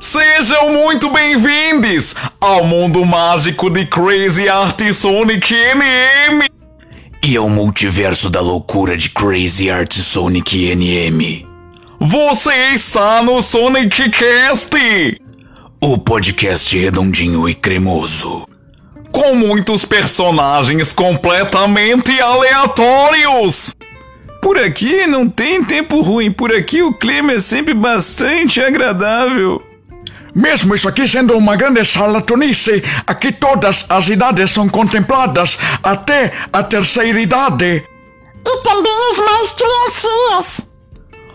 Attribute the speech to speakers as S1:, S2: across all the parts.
S1: Sejam muito bem-vindos ao mundo mágico de Crazy Art Sonic NM
S2: e ao multiverso da loucura de Crazy Art Sonic NM.
S1: Você está no Sonic Cast,
S2: o podcast redondinho e cremoso,
S1: com muitos personagens completamente aleatórios.
S3: Por aqui não tem tempo ruim, por aqui o clima é sempre bastante agradável.
S4: Mesmo isso aqui sendo uma grande salatonice, aqui todas as idades são contempladas, até a terceira idade.
S5: E também os mais criancinhas.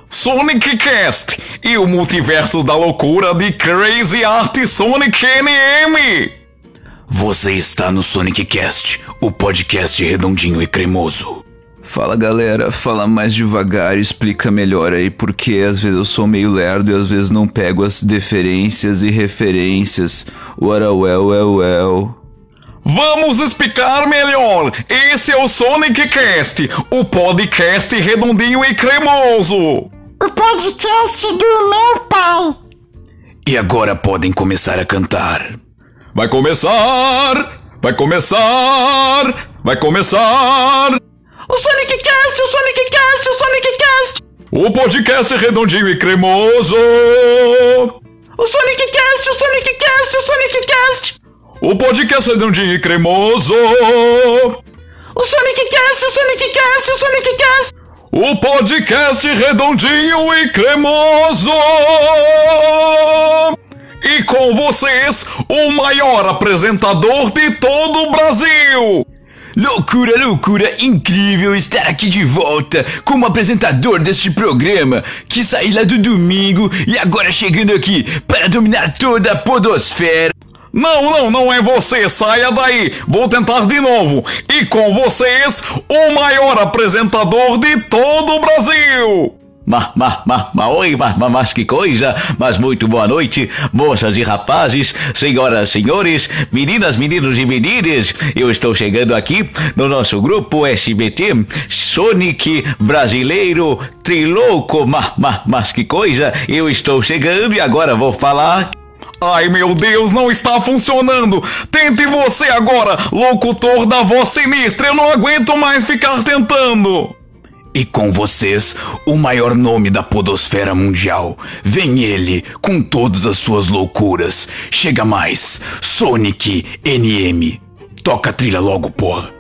S1: Sonic Cast e o multiverso da loucura de Crazy Art Sonic NM.
S2: Você está no Sonic Cast, o podcast redondinho e cremoso.
S3: Fala galera, fala mais devagar, explica melhor aí porque às vezes eu sou meio lerdo e às vezes não pego as deferências e referências. What a well, well, well.
S1: Vamos explicar melhor. Esse é o Sonic Cast, o podcast redondinho e cremoso.
S5: O podcast do meu pai.
S2: E agora podem começar a cantar.
S1: Vai começar! Vai começar! Vai começar!
S6: O Sonic Cast, o Sonic Cast, o Sonic Cast!
S1: O podcast redondinho e cremoso!
S6: O Sonic Cast, o Sonic Cast, o Sonic Cast!
S1: O podcast redondinho e cremoso!
S6: O Sonic Cast, o Sonic Cast, o Sonic Cast!
S1: O podcast redondinho e cremoso! E com vocês, o maior apresentador de todo o Brasil!
S2: Loucura, loucura, incrível estar aqui de volta como apresentador deste programa que saí lá do domingo e agora chegando aqui para dominar toda a podosfera.
S1: Não, não, não é você, saia daí. Vou tentar de novo. E com vocês, o maior apresentador de todo o Brasil.
S2: Ma, ma, ma, ma, oi, ma, ma, mas que coisa! Mas muito boa noite, moças e rapazes, senhoras, senhores, meninas, meninos e meninas. Eu estou chegando aqui no nosso grupo SBT Sonic Brasileiro Trilouco. Ma, ma, mas que coisa! Eu estou chegando e agora vou falar
S1: Ai meu Deus, não está funcionando! Tente você agora, locutor da voz sinistra! Eu não aguento mais ficar tentando!
S2: E com vocês, o maior nome da podosfera mundial. Vem ele, com todas as suas loucuras. Chega mais, Sonic NM. Toca a trilha logo, porra.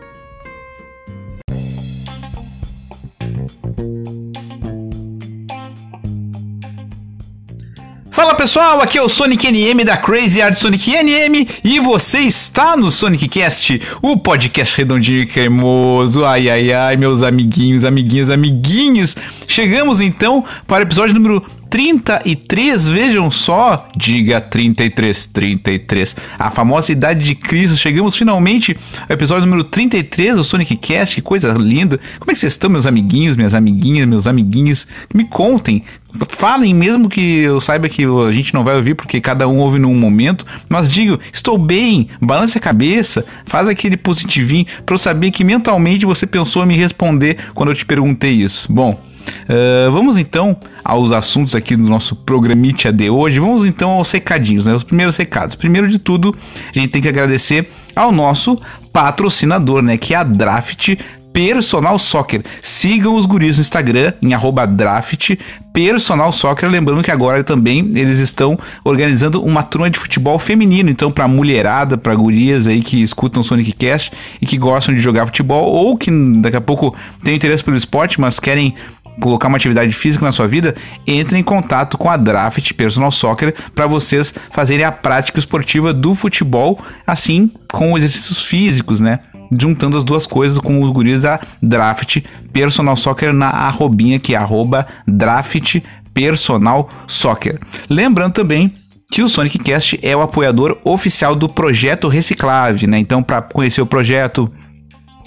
S3: Fala pessoal, aqui é o Sonic NM da Crazy Art Sonic NM e você está no Sonic Cast, o podcast redondinho e cremoso. Ai ai ai, meus amiguinhos, amiguinhas, amiguinhos. Chegamos então para o episódio número 33, vejam só, diga 33, 33, a famosa idade de Cristo. Chegamos finalmente ao episódio número 33 do Sonic Cast, que coisa linda. Como é que vocês estão, meus amiguinhos, minhas amiguinhas, meus amiguinhos? Me contem, falem, mesmo que eu saiba que a gente não vai ouvir, porque cada um ouve num momento, mas digo, estou bem, balance a cabeça, faz aquele positivinho para eu saber que mentalmente você pensou em me responder quando eu te perguntei isso. Bom. Uh, vamos então aos assuntos aqui do nosso programite de hoje. Vamos então aos recadinhos, né? Os primeiros recados. Primeiro de tudo, a gente tem que agradecer ao nosso patrocinador, né? Que é a Draft Personal Soccer. Sigam os guris no Instagram, em draft Personal Soccer. Lembrando que agora também eles estão organizando uma turma de futebol feminino. Então, para mulherada, para gurias aí que escutam Sonic Cast e que gostam de jogar futebol ou que daqui a pouco têm interesse pelo esporte, mas querem colocar uma atividade física na sua vida, entre em contato com a Draft Personal Soccer para vocês fazerem a prática esportiva do futebol, assim com exercícios físicos, né? Juntando as duas coisas com os guris da Draft Personal Soccer na arrobinha que é arroba Draft Personal Soccer. Lembrando também que o Sonic Cast é o apoiador oficial do projeto Reciclave, né? Então, para conhecer o projeto,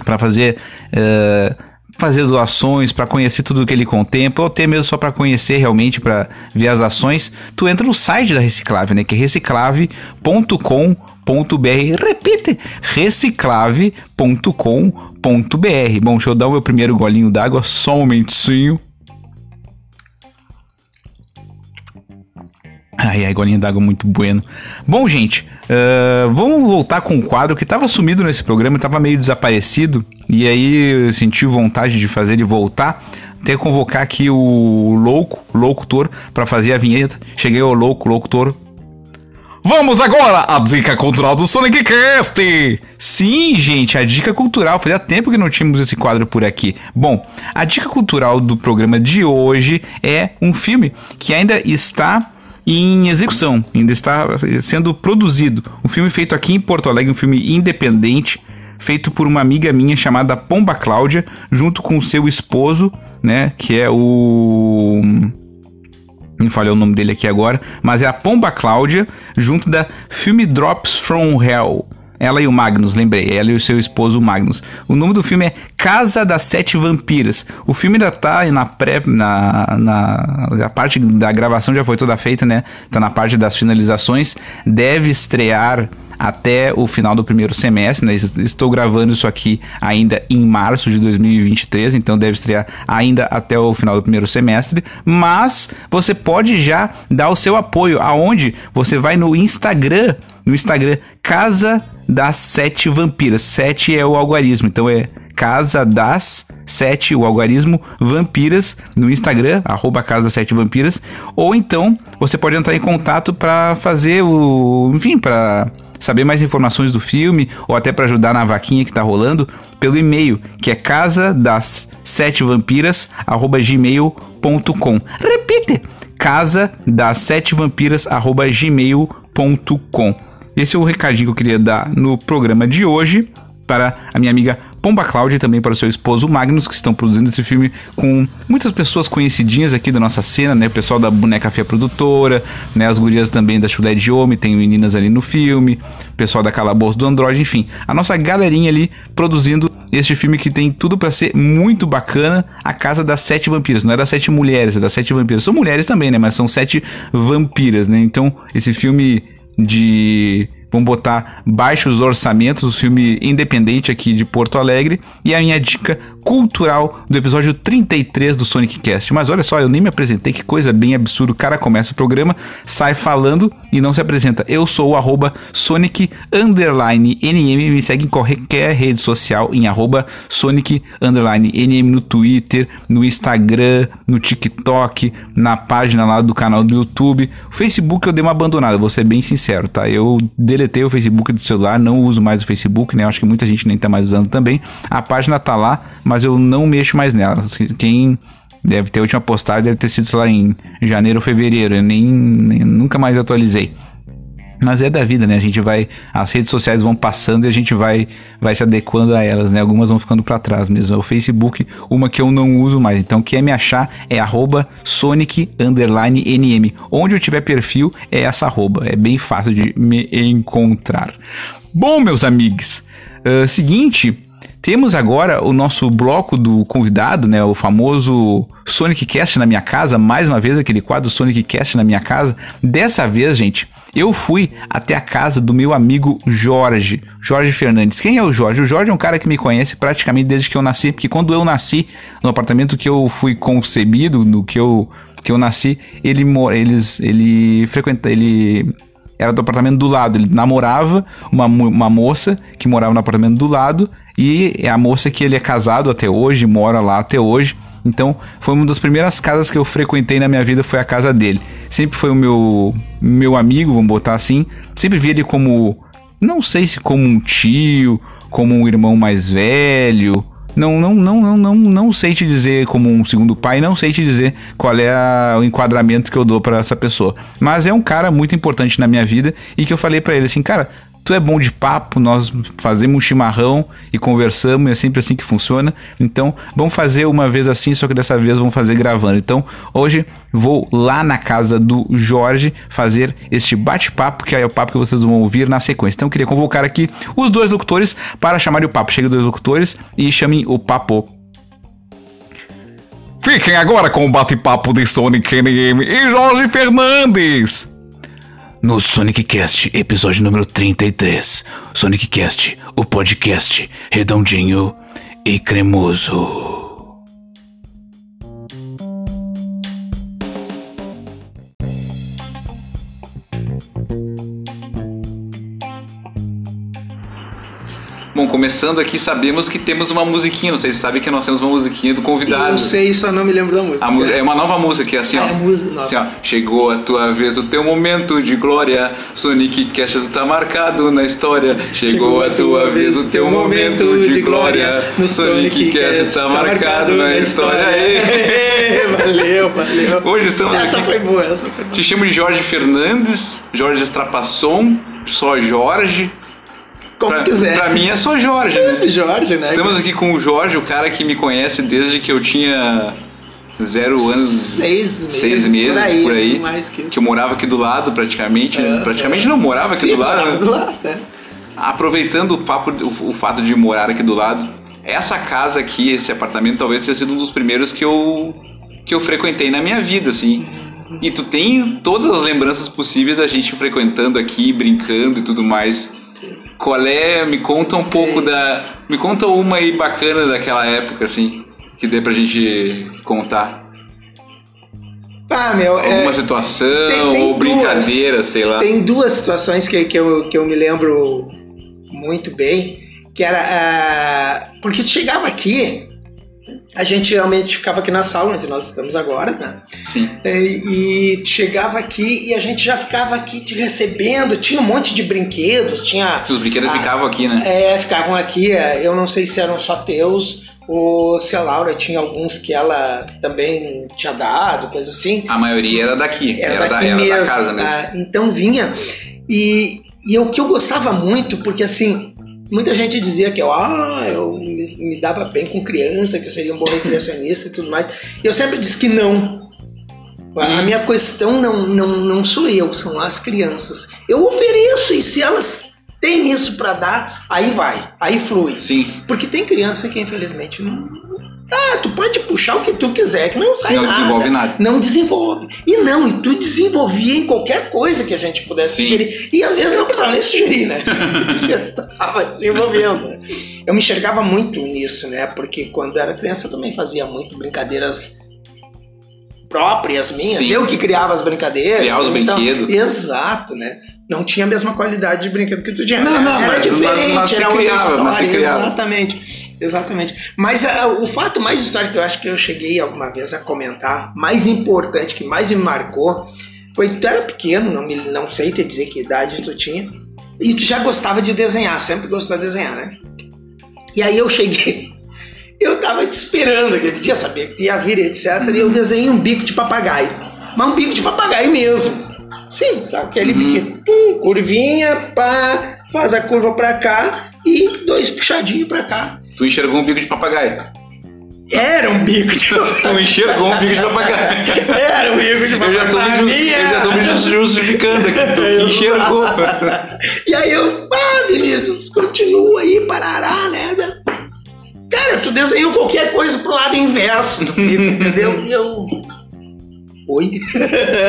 S3: para fazer uh, fazer doações, para conhecer tudo que ele contempla, ou até mesmo só para conhecer realmente, para ver as ações, tu entra no site da Reciclave, né? Que é reciclave.com.br. Repite, reciclave.com.br. Bom, deixa eu dar o meu primeiro golinho d'água, só um momentinho. Ai, ai, golinha d'água muito bueno. Bom, gente, uh, vamos voltar com um quadro que estava sumido nesse programa, estava meio desaparecido, e aí eu senti vontade de fazer ele voltar. Até convocar aqui o louco, locutor, para fazer a vinheta. Cheguei ao louco, locutor,
S1: Vamos agora à dica cultural do Sonic Cast!
S3: Sim, gente, a dica cultural. Fazia tempo que não tínhamos esse quadro por aqui. Bom, a dica cultural do programa de hoje é um filme que ainda está em execução, ainda está sendo produzido. Um filme feito aqui em Porto Alegre, um filme independente, feito por uma amiga minha chamada Pomba Cláudia, junto com o seu esposo, né, que é o não falei o nome dele aqui agora, mas é a Pomba Cláudia, junto da Film Drops from Hell. Ela e o Magnus, lembrei, ela e o seu esposo Magnus. O nome do filme é Casa das Sete Vampiras. O filme ainda tá na pré. Na, na, a parte da gravação já foi toda feita, né? Tá na parte das finalizações. Deve estrear até o final do primeiro semestre. Né? Estou gravando isso aqui ainda em março de 2023, então deve estrear ainda até o final do primeiro semestre. Mas você pode já dar o seu apoio, aonde você vai no Instagram, no Instagram Casa das Sete Vampiras. Sete é o algarismo, então é Casa das Sete, o algarismo Vampiras no Instagram, arroba Casa das Sete Vampiras. Ou então você pode entrar em contato para fazer o. Enfim, para saber mais informações do filme ou até para ajudar na vaquinha que tá rolando pelo e-mail que é casa das sete vampiras gmail.com repite casa das sete vampiras gmail.com esse é o recadinho que eu queria dar no programa de hoje para a minha amiga Pomba Cláudia e também para o seu esposo Magnus, que estão produzindo esse filme com muitas pessoas conhecidinhas aqui da nossa cena, né? O pessoal da Boneca Fia Produtora, né? As gurias também da Chulé de Homem, tem meninas ali no filme, o pessoal da Calabouço do Android, enfim. A nossa galerinha ali produzindo este filme que tem tudo para ser muito bacana, A Casa das Sete Vampiras. Não é das Sete Mulheres, é das Sete Vampiras. São mulheres também, né? Mas são sete vampiras, né? Então, esse filme de vamos botar baixos orçamentos, o filme independente aqui de Porto Alegre. E a minha dica cultural do episódio 33 do Sonic Cast. Mas olha só, eu nem me apresentei, que coisa bem absurda. O cara começa o programa, sai falando e não se apresenta. Eu sou o arroba Sonic underline NM, me segue em qualquer rede social em arroba Sonic underline NM no Twitter, no Instagram, no TikTok, na página lá do canal do YouTube. O Facebook eu dei uma abandonada, vou ser bem sincero, tá? Eu deletei o Facebook do celular, não uso mais o Facebook, né? Acho que muita gente nem tá mais usando também. A página tá lá, mas eu não mexo mais nela. Quem deve ter a última postagem deve ter sido, sei lá, em janeiro ou fevereiro. Eu nem, nem nunca mais atualizei. Mas é da vida, né? A gente vai. As redes sociais vão passando e a gente vai, vai se adequando a elas, né? Algumas vão ficando para trás mesmo. O Facebook, uma que eu não uso mais. Então, quer me achar é Sonic NM. Onde eu tiver perfil é essa arroba. É bem fácil de me encontrar. Bom, meus amigos, uh, seguinte. Temos agora o nosso bloco do convidado, né? O famoso Sonic Cast na minha casa. Mais uma vez aquele quadro Sonic Cast na minha casa. Dessa vez, gente, eu fui até a casa do meu amigo Jorge, Jorge Fernandes. Quem é o Jorge? O Jorge é um cara que me conhece praticamente desde que eu nasci, porque quando eu nasci, no apartamento que eu fui concebido, no que eu que eu nasci, ele eles ele frequenta, ele era do apartamento do lado. Ele namorava uma, uma moça que morava no apartamento do lado e é a moça que ele é casado até hoje, mora lá até hoje. Então, foi uma das primeiras casas que eu frequentei na minha vida, foi a casa dele. Sempre foi o meu meu amigo, vamos botar assim. Sempre vi ele como não sei se como um tio, como um irmão mais velho, não, não, não, não, não, não sei te dizer como um segundo pai, não sei te dizer qual é a, o enquadramento que eu dou para essa pessoa. Mas é um cara muito importante na minha vida e que eu falei para ele assim, cara, tu é bom de papo, nós fazemos um chimarrão e conversamos, é sempre assim que funciona. Então, vamos fazer uma vez assim, só que dessa vez vamos fazer gravando. Então, hoje vou lá na casa do Jorge fazer este bate-papo, que é o papo que vocês vão ouvir na sequência. Então, eu queria convocar aqui os dois locutores para chamar o papo. Cheguem dois locutores e chamem o papo.
S1: Fiquem agora com o bate-papo de Sonic NM e Jorge Fernandes
S3: no Sonic Cast, episódio número 33. Sonic Cast, o podcast redondinho e cremoso. Começando aqui, sabemos que temos uma musiquinha. Não sei se você sabe que nós temos uma musiquinha do convidado.
S7: Eu sei, só não me lembro da música.
S3: Mu- é uma nova música que é assim,
S7: Ah,
S3: ó.
S7: é música nova.
S3: Assim, ó. Chegou a tua vez, o teu momento de glória. Sonic Cast tu tá marcado na história. Chegou, a tua vez, o teu momento de glória.
S7: No
S3: Sonic Cast tá marcado na história. Ê!
S7: valeu, valeu.
S3: Hoje estamos
S7: Essa
S3: aqui.
S7: foi boa, essa foi boa.
S3: Te chamo de Jorge Fernandes, Jorge Estrapasson, só Jorge.
S7: Como
S3: pra,
S7: quiser.
S3: Pra mim é só Jorge, né?
S7: Sempre Jorge, né?
S3: Estamos aqui com o Jorge, o cara que me conhece desde que eu tinha zero anos.
S7: Seis meses,
S3: Seis meses
S7: por aí,
S3: por aí.
S7: mais que isso.
S3: Que eu morava aqui do lado, praticamente.
S7: É,
S3: praticamente
S7: é.
S3: não morava aqui
S7: Sim,
S3: do lado.
S7: morava
S3: né?
S7: do lado, né?
S3: Aproveitando o, papo, o, o fato de morar aqui do lado, essa casa aqui, esse apartamento, talvez tenha sido um dos primeiros que eu, que eu frequentei na minha vida, assim. E tu tem todas as lembranças possíveis da gente frequentando aqui, brincando e tudo mais. Qual é? Me conta um pouco da. Me conta uma aí bacana daquela época, assim, que dê pra gente contar.
S7: Ah, meu,
S3: Alguma
S7: é,
S3: situação
S7: tem- tem
S3: ou
S7: duas.
S3: brincadeira, sei lá.
S7: Tem duas situações que, que, eu, que eu me lembro muito bem, que era ah, porque tu chegava aqui, a gente realmente ficava aqui na sala onde nós estamos agora, né?
S3: Sim.
S7: E, e chegava aqui e a gente já ficava aqui te recebendo, tinha um monte de brinquedos, tinha
S3: Os brinquedos
S7: Ah,
S3: ficavam aqui, né?
S7: é, ficavam aqui, é, eu não sei se eram só teus ou se a Laura tinha alguns que ela também tinha dado, coisa assim.
S3: A maioria era daqui.
S7: Era,
S3: da,
S7: daqui
S3: era
S7: mesmo.
S3: da casa mesmo.
S7: tá? Então vinha. E, e o que eu gostava muito, porque assim, muita gente dizia que eu, ah, eu me, dava bem com criança, que eu seria um bom recreacionista e tudo mais. Eu sempre disse que não. A
S3: Hum.
S7: minha questão não, não, não sou eu, são as crianças. Eu ofereço e se elas têm isso pra dar, aí vai, aí flui.
S3: Sim.
S7: Porque tem criança que infelizmente não. Ah, tu pode puxar o que tu quiser, que não sai
S3: Não
S7: nada.
S3: desenvolve nada.
S7: Não desenvolve. E não, e tu desenvolvia em qualquer coisa que a gente pudesse
S3: Sim.
S7: sugerir. E às vezes não precisava nem sugerir, né? tu já tava desenvolvendo. né? Eu me enxergava muito nisso, né? Porque quando era criança eu também fazia muito brincadeiras próprias minhas.
S3: Sim.
S7: Eu que criava as brincadeiras.
S3: Criar os brinquedos.
S7: Exato, né? Não tinha a mesma qualidade de brinquedo que tu tinha.
S3: Não,
S7: era,
S3: não,
S7: era
S3: mas-
S7: diferente,
S3: mas- mas se
S7: era
S3: criava, mas se
S7: história.
S3: criava.
S7: Exatamente. Exatamente. Mas ah, o fato mais histórico que eu acho que eu cheguei alguma vez a comentar, mais importante, que mais me marcou, foi que tu era pequeno, não, me, não sei te dizer que idade tu tinha, e tu já gostava de desenhar, sempre gostou de desenhar, né? E aí eu cheguei, eu tava te esperando aquele dia, sabia que tu ia vir, etc. E eu desenhei um bico de papagaio. Mas um bico de papagaio mesmo. Sim, sabe? Aquele. Tum, curvinha, pá, faz a curva pra cá e dois puxadinhos pra cá.
S3: Tu enxergou um bico de papagaio.
S7: Era um bico de
S3: Tu enxergou um bico de papagaio.
S7: Era um bico de
S3: Eu já tô me,
S7: papagaio.
S3: just- eu já tô me just- justificando aqui. Tu enxergou.
S7: E aí eu, ah, Vinícius, continua aí, parará, né? Cara, tu desenhou qualquer coisa pro lado inverso do bico, entendeu? E eu. Oi?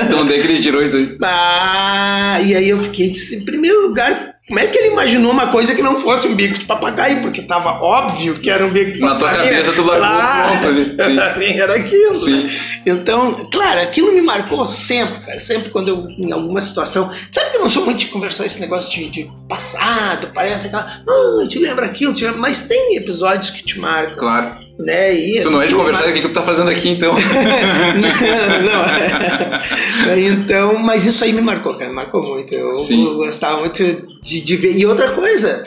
S3: De onde é que ele tirou isso aí?
S7: Ah, e aí eu fiquei, disse, em primeiro lugar, como é que ele imaginou uma coisa que não fosse um bico de papagaio? Porque tava óbvio que era um bico de
S3: Na tua
S7: papagaio.
S3: cabeça tu largou
S7: Claro,
S3: pronto ali. Sim.
S7: Era aquilo.
S3: Sim.
S7: né? Então, claro, aquilo me marcou sempre, cara. Sempre quando eu, em alguma situação. Sabe que eu não sou muito de conversar esse negócio de, de passado, parece aquela. Ah, te lembra aquilo, te lembra... mas tem episódios que te marcam,
S3: Claro.
S7: Né? E
S3: Tu não é de conversar, o que que tu tá fazendo aqui então?
S7: não, é. Então, mas isso aí me marcou, cara, me marcou muito. Eu, gostava muito de, de ver. E outra coisa,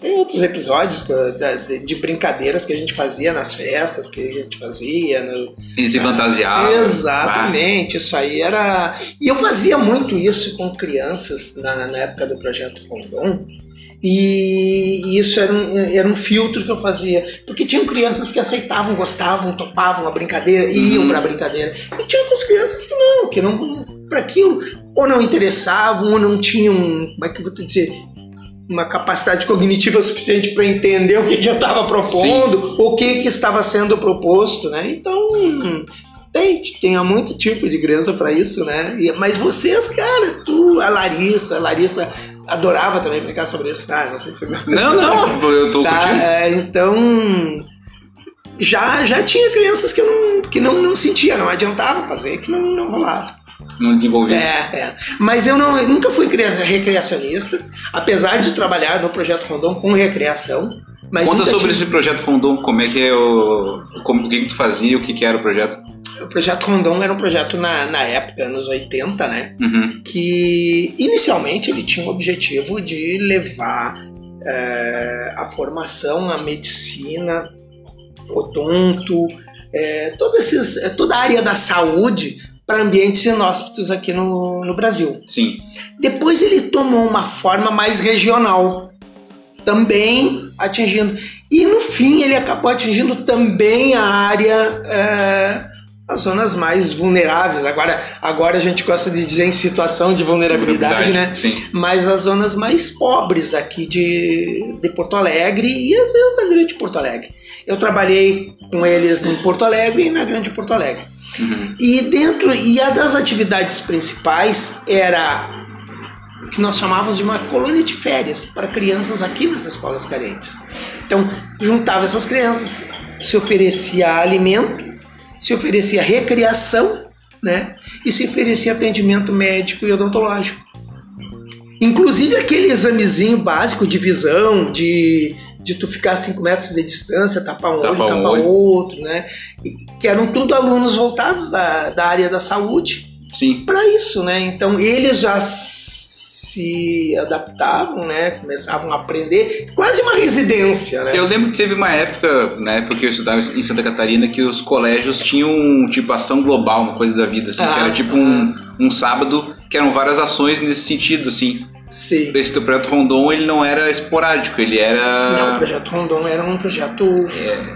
S7: tem outros episódios de, de brincadeiras que a gente fazia nas festas, que a gente fazia. no-
S3: Ele se fantasiava.
S7: Exatamente, isso aí era. E eu fazia muito isso com crianças na, na época do projeto Rondon. E isso era um, era um filtro que eu fazia. Porque tinham crianças que aceitavam, gostavam, topavam a brincadeira, iam
S3: Uhum.
S7: pra brincadeira. E tinha outras crianças que não, que não. para aquilo. Ou não interessavam, ou não tinham. Como é que eu vou te dizer? Uma capacidade cognitiva suficiente para entender o que, que eu estava propondo, o que, que estava sendo proposto, né? Então. Tem, tem muito tipo de criança para isso, né? E- mas vocês, cara, tu, a Larissa, a Larissa adorava também brincar sobre isso. Ah, não sei se
S3: Não, não, eu tô
S7: Tá,
S3: curtindo.
S7: é, então já, já tinha crianças que eu não, que não, não sentia, não adiantava fazer, que não, não rolava.
S3: Não desenvolvi.
S7: É, é. Mas eu, não, eu nunca fui cria- recreacionista, apesar de trabalhar no projeto Rondon com recreação. Mas
S3: Conta sobre
S7: tive-
S3: esse projeto Rondon, como é que é o. Como, o que, que tu fazia, o que, que era o projeto.
S7: O projeto Rondon era um projeto na, na época, nos 80, né?
S3: Uhum.
S7: que inicialmente ele tinha o objetivo de levar eh, a formação, a medicina, odonto, eh, todo esses, eh, toda a área da saúde para ambientes inóspitos aqui no, no Brasil.
S3: Sim.
S7: Depois ele tomou uma forma mais regional, também atingindo. E no fim ele acabou atingindo também a área, é, as zonas mais vulneráveis. Agora, agora a gente gosta de dizer em situação de vulnerabilidade, né?
S3: Sim.
S7: Mas as zonas mais pobres aqui de, de Porto Alegre e às vezes da Grande Porto Alegre. Eu trabalhei com eles em Porto Alegre e na Grande Porto Alegre.
S3: Uhum.
S7: E dentro e a das atividades principais era o que nós chamávamos de uma colônia de férias para crianças aqui nas escolas carentes. Então, juntava essas crianças, se oferecia alimento, se oferecia recreação, né? E se oferecia atendimento médico e odontológico. Inclusive aquele examezinho básico de visão, de, de tu ficar a 5 metros de distância, tapar um
S3: Tapar
S7: olho,
S3: um
S7: tapar
S3: olho.
S7: outro, né? Que eram tudo alunos voltados da, da área da saúde
S3: Sim.
S7: para isso, né? Então eles já se adaptavam, né? Começavam a aprender, quase uma residência, né?
S3: Eu lembro que teve uma época, na época que eu estudava em Santa Catarina, que os colégios tinham tipo ação global, uma coisa da vida, assim, que
S7: Ah,
S3: era tipo um, um sábado que eram várias ações nesse sentido, assim.
S7: Sim.
S3: Esse projeto Rondon, ele não era esporádico, ele
S7: Não, o
S3: era.
S7: projeto Rondon era um projeto.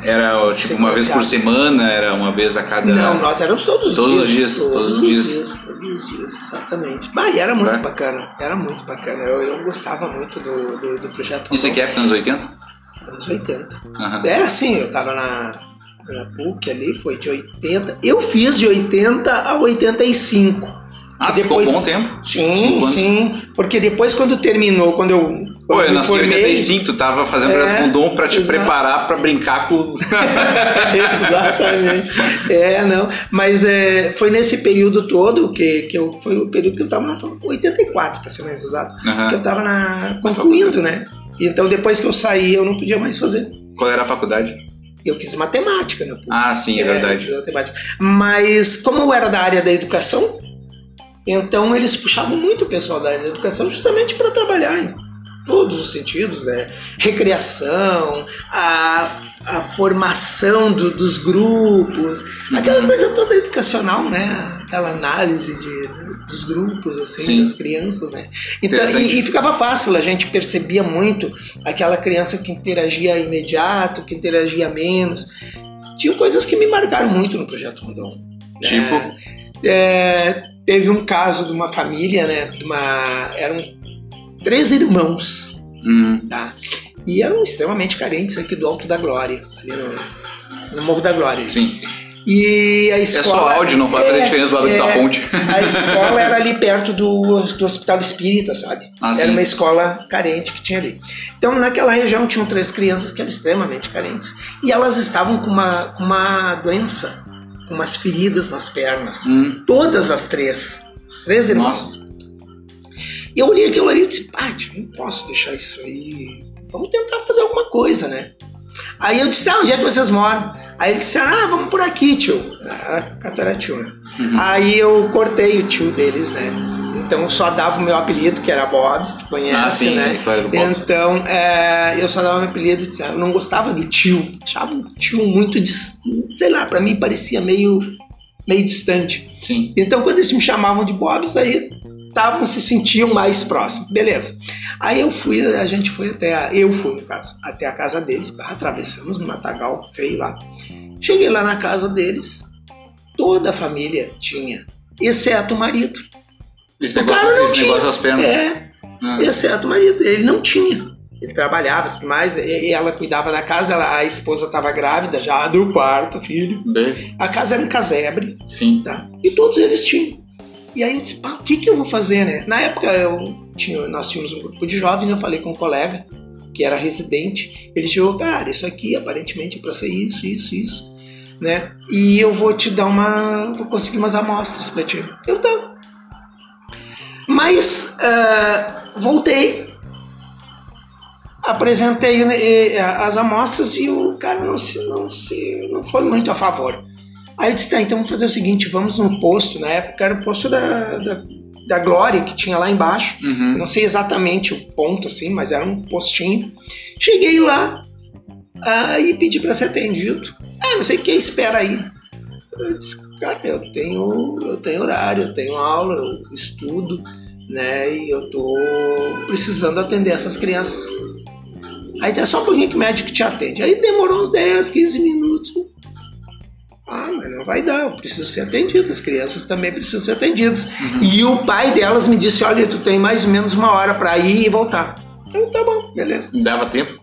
S3: Era tipo uma vez por semana, era uma vez a cada.
S7: Não, nós éramos todos os
S3: Todos os
S7: dias.
S3: dias, todos os dias.
S7: Todos os dias, exatamente. Mas era muito
S3: É.
S7: bacana, era muito bacana. Eu, eu gostava muito do, do, do projeto
S3: Isso aqui é época anos 80?
S7: anos 80.
S3: Aham.
S7: É, assim, eu tava na, na PUC ali, foi de 80. Eu fiz de 80 a 85.
S3: Ah,
S7: Que
S3: ficou um bom tempo.
S7: Sim, sim. Porque depois, quando terminou, quando eu.
S3: Pô, eu nasci em
S7: formei-
S3: 85, tu tava fazendo
S7: É,
S3: projeto Rondon pra te
S7: exato.
S3: preparar pra brincar com.
S7: Exatamente. É, não. Mas é, foi nesse período todo que, que eu. Foi o período que eu tava na faculdade. 84, pra ser mais exato. Que eu tava na, concluindo, né? Então depois que eu saí, eu não podia mais fazer.
S3: Qual era a faculdade?
S7: Eu fiz matemática, né?
S3: Ah, sim, é verdade.
S7: fiz matemática. Mas como eu era da área da educação, então eles puxavam muito o pessoal da área da educação justamente para trabalhar em todos os sentidos, né? Recreação, a, a formação do- dos grupos, aquela coisa toda educacional, né? Aquela análise de, dos grupos, assim,
S3: Sim.
S7: das crianças, né? Então, e, e ficava fácil, a gente percebia muito aquela criança que interagia imediato, que interagia menos. Tinham coisas que me marcaram muito no Projeto Rondon. né?
S3: Tipo?
S7: É, teve um caso de uma família, né? De uma, eram três irmãos,
S3: Hum,
S7: tá? E eram extremamente carentes aqui do Alto da Glória, ali no, no Morro da Glória.
S3: sim.
S7: E a
S3: É
S7: escola.
S3: só áudio, não vai fazer
S7: É,
S3: diferença do lado da
S7: é,
S3: ponte.
S7: A escola era ali perto do, do Hospital Espírita, sabe?
S3: Ah,
S7: era
S3: sim.
S7: uma escola carente que tinha ali. Então, naquela região tinham três crianças que eram extremamente carentes. E elas estavam com uma, com uma doença, com umas feridas nas pernas.
S3: Hum,
S7: Todas as três. Os três irmãos.
S3: nossa.
S7: E eu olhei aquilo ali e disse, Paty, não posso deixar isso aí. Vamos tentar fazer alguma coisa, né? Aí eu disse, ah, onde é que vocês moram? Aí eles disseram, ah, vamos por aqui, tio. Ah, Cataratiu, né? Aí eu cortei o tio deles, né? Então eu só dava o meu apelido, que era Bobs, tu conhece,
S3: Ah, sim,
S7: né?
S3: Bobs.
S7: Então é, eu só dava o meu apelido, disse, eu não gostava do tio. Achava o tio muito, sei lá, pra mim parecia meio, meio distante.
S3: Sim.
S7: Então, quando eles me chamavam de Bobs, aí tavam, se sentiam mais próximos. Beleza. Aí eu fui, a gente foi até a, eu fui no caso, até a casa deles, atravessamos um matagal feio lá. Cheguei lá na casa deles, toda a família tinha, exceto o marido.
S3: Esse
S7: O
S3: negócio,
S7: cara não tinha.
S3: negócio pernas.
S7: É,
S3: Ah,
S7: exceto o marido, ele não tinha. Ele trabalhava e tudo mais, e e ela cuidava da casa, ela- a esposa estava grávida já do quarto filho.
S3: bem,
S7: A casa era um casebre,
S3: sim.
S7: tá? E todos eles tinham. E aí eu disse, pá, o que, que eu vou fazer, né? Na época eu tinha, nós tínhamos um grupo de jovens, eu falei com um colega que era residente, ele chegou, cara, isso aqui aparentemente é para ser isso, isso, isso, né? E eu vou te dar uma, vou conseguir umas amostras para ti. Eu tá. Mas ah, voltei, apresentei eh, as amostras e o cara não se, não se não foi muito a favor. Aí eu disse, tá, então vamos fazer o seguinte, vamos no posto, na época era o posto da, da, da Glória, que tinha lá embaixo.
S3: Uhum.
S7: Não sei exatamente o ponto, assim, mas era um postinho. Cheguei lá, aí pedi para ser atendido. Ah, não sei o que, espera aí. Eu disse, cara, eu tenho, eu tenho horário, eu tenho aula, eu estudo, né? E eu tô precisando atender essas crianças. Aí tem só um pouquinho que o médico te atende. Aí demorou uns 10, 15 minutos. Ah, mas não vai dar, eu preciso ser atendido, as crianças também precisam ser atendidas. E o pai delas me disse: olha, tu tem mais ou menos uma hora para ir e voltar. Então tá bom, beleza.
S3: Dava tempo?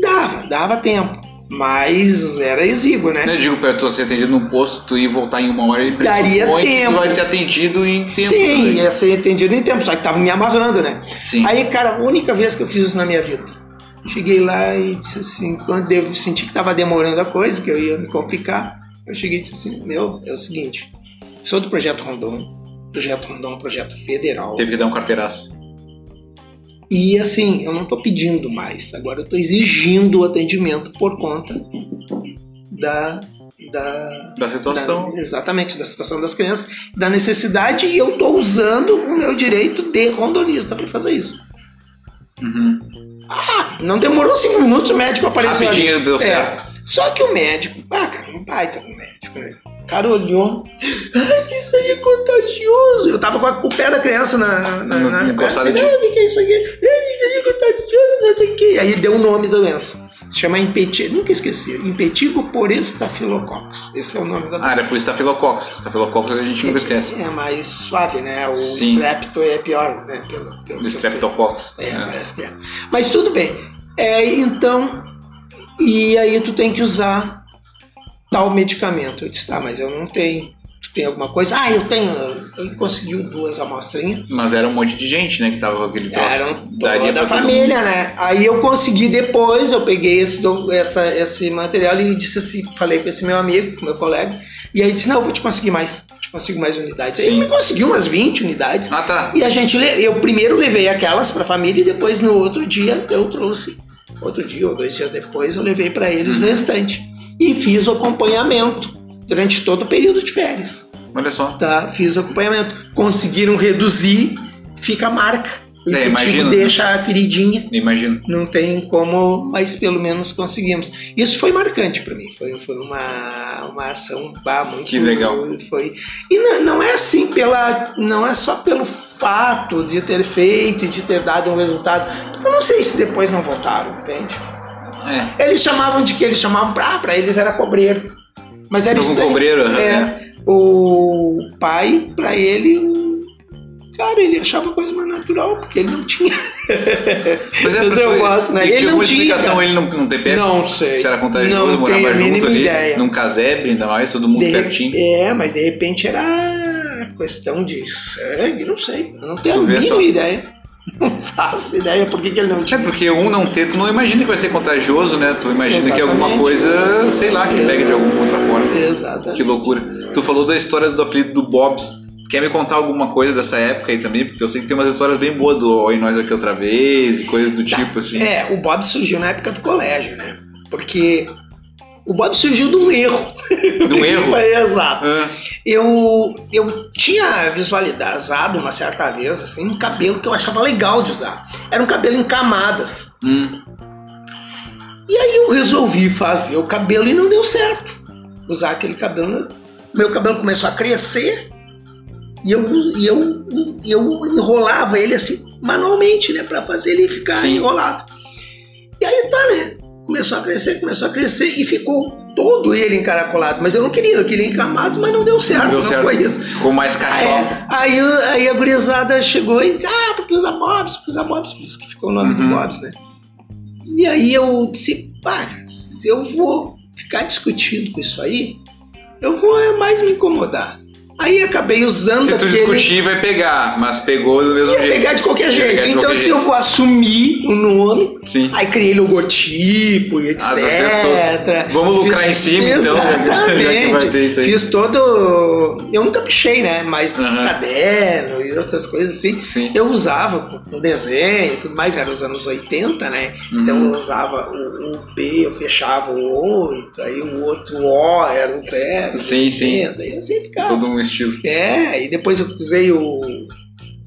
S7: Dava, dava tempo. Mas era exíguo, né?
S3: Eu digo pra tu ser atendido num posto, tu ir voltar em uma hora e
S7: Daria tempo.
S3: tu vai ser atendido em tempo.
S7: Sim,
S3: também.
S7: ia ser entendido em tempo, só que tava me amarrando, né?
S3: Sim.
S7: Aí, cara, a única vez que eu fiz isso na minha vida. Cheguei lá e disse assim, quando eu senti que tava demorando a coisa, que eu ia me complicar, eu cheguei e disse assim, meu, é o seguinte, sou do Projeto Rondon, Projeto Rondon é um projeto federal.
S3: Teve que dar um carteiraço.
S7: E assim, eu não tô pedindo mais, agora eu tô exigindo o atendimento por conta da. Da,
S3: Da situação.
S7: da- exatamente, da situação das crianças, da necessidade, e eu tô usando o meu direito de rondonista para fazer isso.
S3: Uhum.
S7: Ah, não demorou cinco minutos, o médico apareceu.
S3: Rapidinho
S7: ali.
S3: deu
S7: É.
S3: certo.
S7: Só que o médico, ah, cara, um baita do médico, né? O cara olhou, ah, isso aí é contagioso. Eu tava com, o pé da criança na, na, na
S3: encostado
S7: ah, o que, é isso aqui? Ah, isso aí é contagioso, não sei o quê. Aí deu o nome da doença. Se chama impetigo, nunca esqueci, impetigo por estafilococcus. Esse é o nome da
S3: Ah, era
S7: doença.
S3: por estafilococcus. Estafilococcus a gente nunca esquece.
S7: É mais suave, né? O
S3: Sim.
S7: strepto é pior, né? Pelo, pelo
S3: Do streptococcus.
S7: É,
S3: É.
S7: parece que é. Mas tudo bem. É, então, e aí tu tem que usar tal medicamento. Eu disse, tá, mas eu não tenho. Tu tem alguma coisa? Ah, eu tenho. Ele conseguiu duas amostrinhas.
S3: Mas era um monte de gente, né, que tava com aquele troço.
S7: Eram
S3: Daria
S7: toda a
S3: pra todo
S7: família, né? Aí eu consegui depois, eu peguei esse, essa, esse material e disse assim, falei com esse meu amigo, com meu colega, e aí disse, não, eu vou te conseguir mais. Te consigo mais unidades. Ele
S3: Sim.
S7: me conseguiu umas 20 unidades.
S3: Ah, tá.
S7: E a gente, eu primeiro levei aquelas para a família e depois no outro dia eu trouxe. Outro dia ou dois dias depois eu levei para eles
S3: Uhum.
S7: o restante. E fiz o acompanhamento durante todo o período de férias.
S3: Olha só.
S7: Tá? Fiz o acompanhamento. Conseguiram reduzir, fica a marca. O
S3: É, imagino, né?
S7: deixa a feridinha.
S3: Imagino.
S7: Não tem como, mas pelo menos conseguimos. Isso foi marcante para mim. Foi, foi uma, uma ação bah, muito
S3: Que legal.
S7: Foi. E não, não é assim pela, não é só pelo fato de ter feito e de ter dado um resultado. Porque eu não sei se depois não voltaram, entende?
S3: É.
S7: Eles chamavam de que eles chamavam pra, pra eles era cobreiro. Mas era
S3: Então,
S7: estranho.
S3: cobreiro, aham.
S7: É. O pai, pra ele, o- cara, ele achava coisa mais natural, porque ele não tinha.
S3: Pois é,
S7: Mas eu gosto, né?
S3: Ele
S7: não tinha,
S3: explicação, ele não, não ter pego?
S7: Não sei.
S3: Se era contagioso,
S7: Não
S3: morava junto
S7: mínima
S3: ali,
S7: ideia.
S3: num casebre, ainda mais, todo mundo
S7: De
S3: pertinho.
S7: É, mas de repente era questão de sangue, não sei. Não tenho a mínima
S3: só.
S7: ideia. Não faço ideia por que, que ele não
S3: É
S7: tinha.
S3: porque um não ter, tu não imagina que vai ser contagioso, né? Tu imagina que é alguma
S7: Exatamente.
S3: coisa, sei lá, que pega de alguma outra forma.
S7: Exatamente.
S3: Que loucura. Tu falou da história do apelido do Bobs. Quer me contar alguma coisa dessa época aí também? Porque eu sei que tem umas histórias bem boas do Oi Nós Aqui Outra Vez e coisas do tipo, assim.
S7: É, o Bob surgiu na época do colégio, né? Porque o Bob surgiu de um erro.
S3: De um erro?
S7: É, Exato.
S3: Ah,
S7: Eu, eu tinha visualizado uma certa vez, assim, um cabelo que eu achava legal de usar. Era um cabelo em camadas.
S3: hum,
S7: E aí eu resolvi fazer o cabelo e não deu certo. Usar aquele cabelo. Meu cabelo começou a crescer e eu, e eu, eu enrolava ele assim manualmente, né? Pra fazer ele ficar
S3: Sim.
S7: enrolado. E aí tá, né? Começou a crescer, começou a crescer e ficou todo ele encaracolado. Mas eu não queria, eu queria em camadas, mas não deu certo,
S3: não
S7: não,
S3: deu certo.
S7: foi isso.
S3: Ficou mais
S7: Aí,
S3: cachorro.
S7: aí, aí a gurizada chegou e disse, ah, porque usa Bobs, porque usa Bobs, por isso que ficou o nome
S3: Uhum.
S7: do Bobs, né? E aí eu disse, pá, se eu vou ficar discutindo com isso aí, eu vou mais me incomodar. Aí acabei usando
S3: Se tu discutir, vai pegar, mas pegou do mesmo
S7: Ia
S3: jeito.
S7: pegar de qualquer
S3: Ia
S7: jeito.
S3: de
S7: Então
S3: qualquer
S7: se eu vou assumir o nome,
S3: Sim.
S7: aí criei logotipo e etc.
S3: Ah. Vamos lucrar em cima, então, que
S7: Exatamente.
S3: isso aí.
S7: Fiz todo. Eu nunca pichei, né? Mas
S3: Aham.
S7: caderno outras coisas assim.
S3: Sim.
S7: Eu usava com desenho e tudo mais, era os anos 80, né? Então
S3: Uhum.
S7: eu usava o, o B, eu fechava o 8, aí o outro O era o 0.
S3: Sim, sim.
S7: E assim ficava.
S3: Todo um estilo.
S7: É, e depois eu usei o,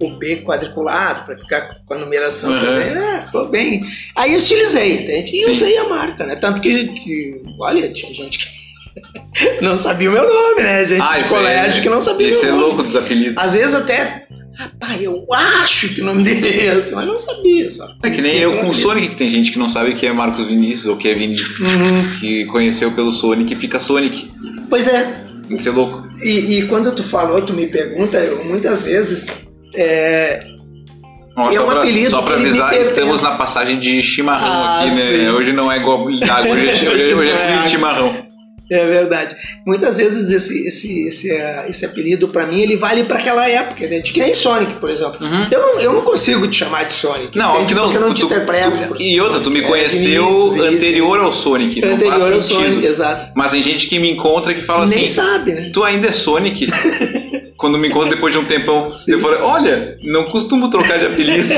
S7: o B quadriculado para ficar com a numeração
S3: Uhum.
S7: também. É, ficou bem. Aí eu estilizei, entende? E
S3: Sim.
S7: usei a marca, né? Tanto que, que olha, tinha gente que não sabia o meu nome, né? Gente de
S3: isso aí-
S7: colégio que não sabia
S3: Isso é louco dos apelidos.
S7: Às vezes até, rapaz, eu acho que o nome dele é esse, mas não sabia só.
S3: É que nem eu com o. Sonic, que tem gente que não sabe que é Marcos Vinícius ou que é Vinícius.
S7: Uhum.
S3: Que conheceu pelo Sonic e fica Sonic.
S7: Pois é,
S3: Isso é louco.
S7: e, e quando tu falou, tu me pergunta, eu muitas vezes. É,
S3: Ó,
S7: É
S3: só
S7: um
S3: pra,
S7: apelido
S3: só pra
S7: que
S3: avisar, estamos na passagem de chimarrão
S7: Ah,
S3: aqui, né?
S7: sim.
S3: Hoje não é igual hoje, é- hoje, é- hoje
S7: Hoje
S3: é
S7: é água.
S3: chimarrão.
S7: É verdade. Muitas vezes esse, esse, esse, eh, esse apelido pra mim ele vale pra aquela época, né? De que nem Sonic, por exemplo. Eu, não, eu não consigo te chamar de Sonic.
S3: Uhum. Não,
S7: entende?
S3: não,
S7: porque eu não te
S3: tu-
S7: interpreto.
S3: tu- e outra, tu me.
S7: É,
S3: conheceu
S7: Vinícius, Vinícius,
S3: anterior ao Sonic,
S7: Anterior ao. Sonic, exato.
S3: Mas tem gente que me encontra que fala
S7: Nem
S3: assim,
S7: sabe, né?
S3: tu ainda é Sonic? Quando me encontra depois de um tempão, eu falo, olha, não costumo trocar de apelido.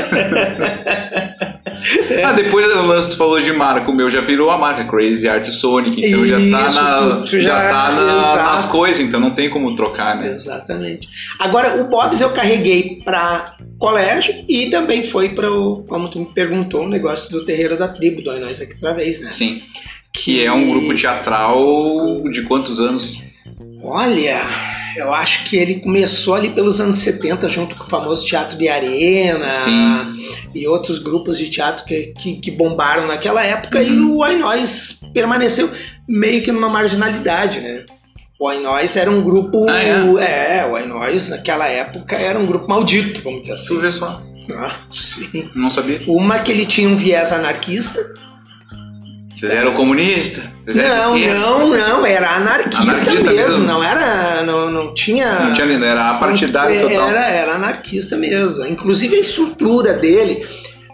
S3: ah, depois do lance tu falou de marca, o meu já virou a marca Crazy Art Sonic, então já tá,
S7: Isso,
S3: na, já
S7: já-
S3: tá na- nas coisas, então não tem como trocar, né?
S7: Exatamente. Agora, o Bob's eu carreguei pra colégio e também foi para o, como tu me perguntou, o negócio do Terreiro da Tribo, do Nós Aqui Outra Vez, né?
S3: Sim. Que é um grupo teatral de quantos anos?
S7: Olha, eu acho que ele começou ali pelos anos 70, junto com o famoso Teatro de Arena
S3: Sim.
S7: e outros grupos de teatro que, que, que bombaram naquela época,
S3: Uhum.
S7: e o Ainós permaneceu meio que numa marginalidade, né? O Ainós era um grupo.
S3: Ah, é?
S7: é? o Ainós naquela época era um grupo maldito, vamos dizer
S3: Tu
S7: assim.
S3: vê só,
S7: Ah, sim.
S3: não sabia.
S7: Uma que ele tinha um viés anarquista.
S3: Vocês eram comunistas?
S7: Não, não, não, era anarquista,
S3: Anarquista
S7: mesmo,
S3: mesmo?
S7: não era. Não, não tinha.
S3: Não tinha nem, era partidário
S7: É,
S3: total.
S7: Era, era anarquista mesmo. Inclusive a estrutura dele,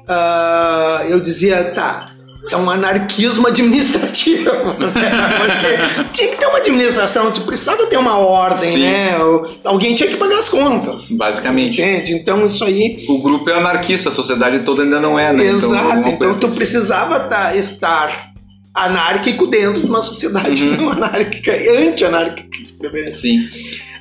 S7: ah, eu dizia, tá, é um anarquismo administrativo. né? Porque tinha que ter uma administração, tu precisava ter uma ordem,
S3: Sim.
S7: né? Alguém tinha que pagar as contas.
S3: Basicamente.
S7: Entende? Então isso aí.
S3: O grupo é anarquista, a sociedade toda ainda não é, né?
S7: Exato.
S3: alguma
S7: Então,
S3: coisa
S7: tu precisava tá- estar anárquico dentro de uma sociedade
S3: Uhum.
S7: não anárquica, anti-anárquica, de preferência.
S3: Sim.